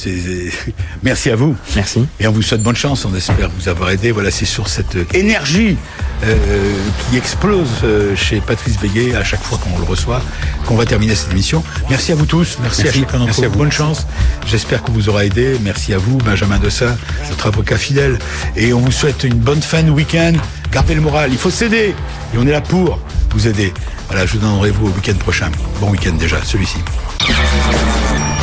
[SPEAKER 2] merci à vous.
[SPEAKER 6] Merci.
[SPEAKER 2] Et on vous souhaite bonne chance. On espère vous avoir aidé. Voilà, c'est sur cette énergie euh, qui explose euh, chez Patrice Béguet à chaque fois qu'on le reçoit qu'on va terminer cette émission. Merci à vous tous. Merci, à chacun d'entre vous. Bonne chance. J'espère qu'on vous aura aidé. Merci à vous, Benjamin Dessa, notre avocat fidèle. Et on vous souhaite une bonne fin de week-end. Gardez le moral. Il faut s'aider. Et on est là pour vous aider. Voilà, je vous donne rendez-vous au week-end prochain. Bon week-end déjà, celui-ci.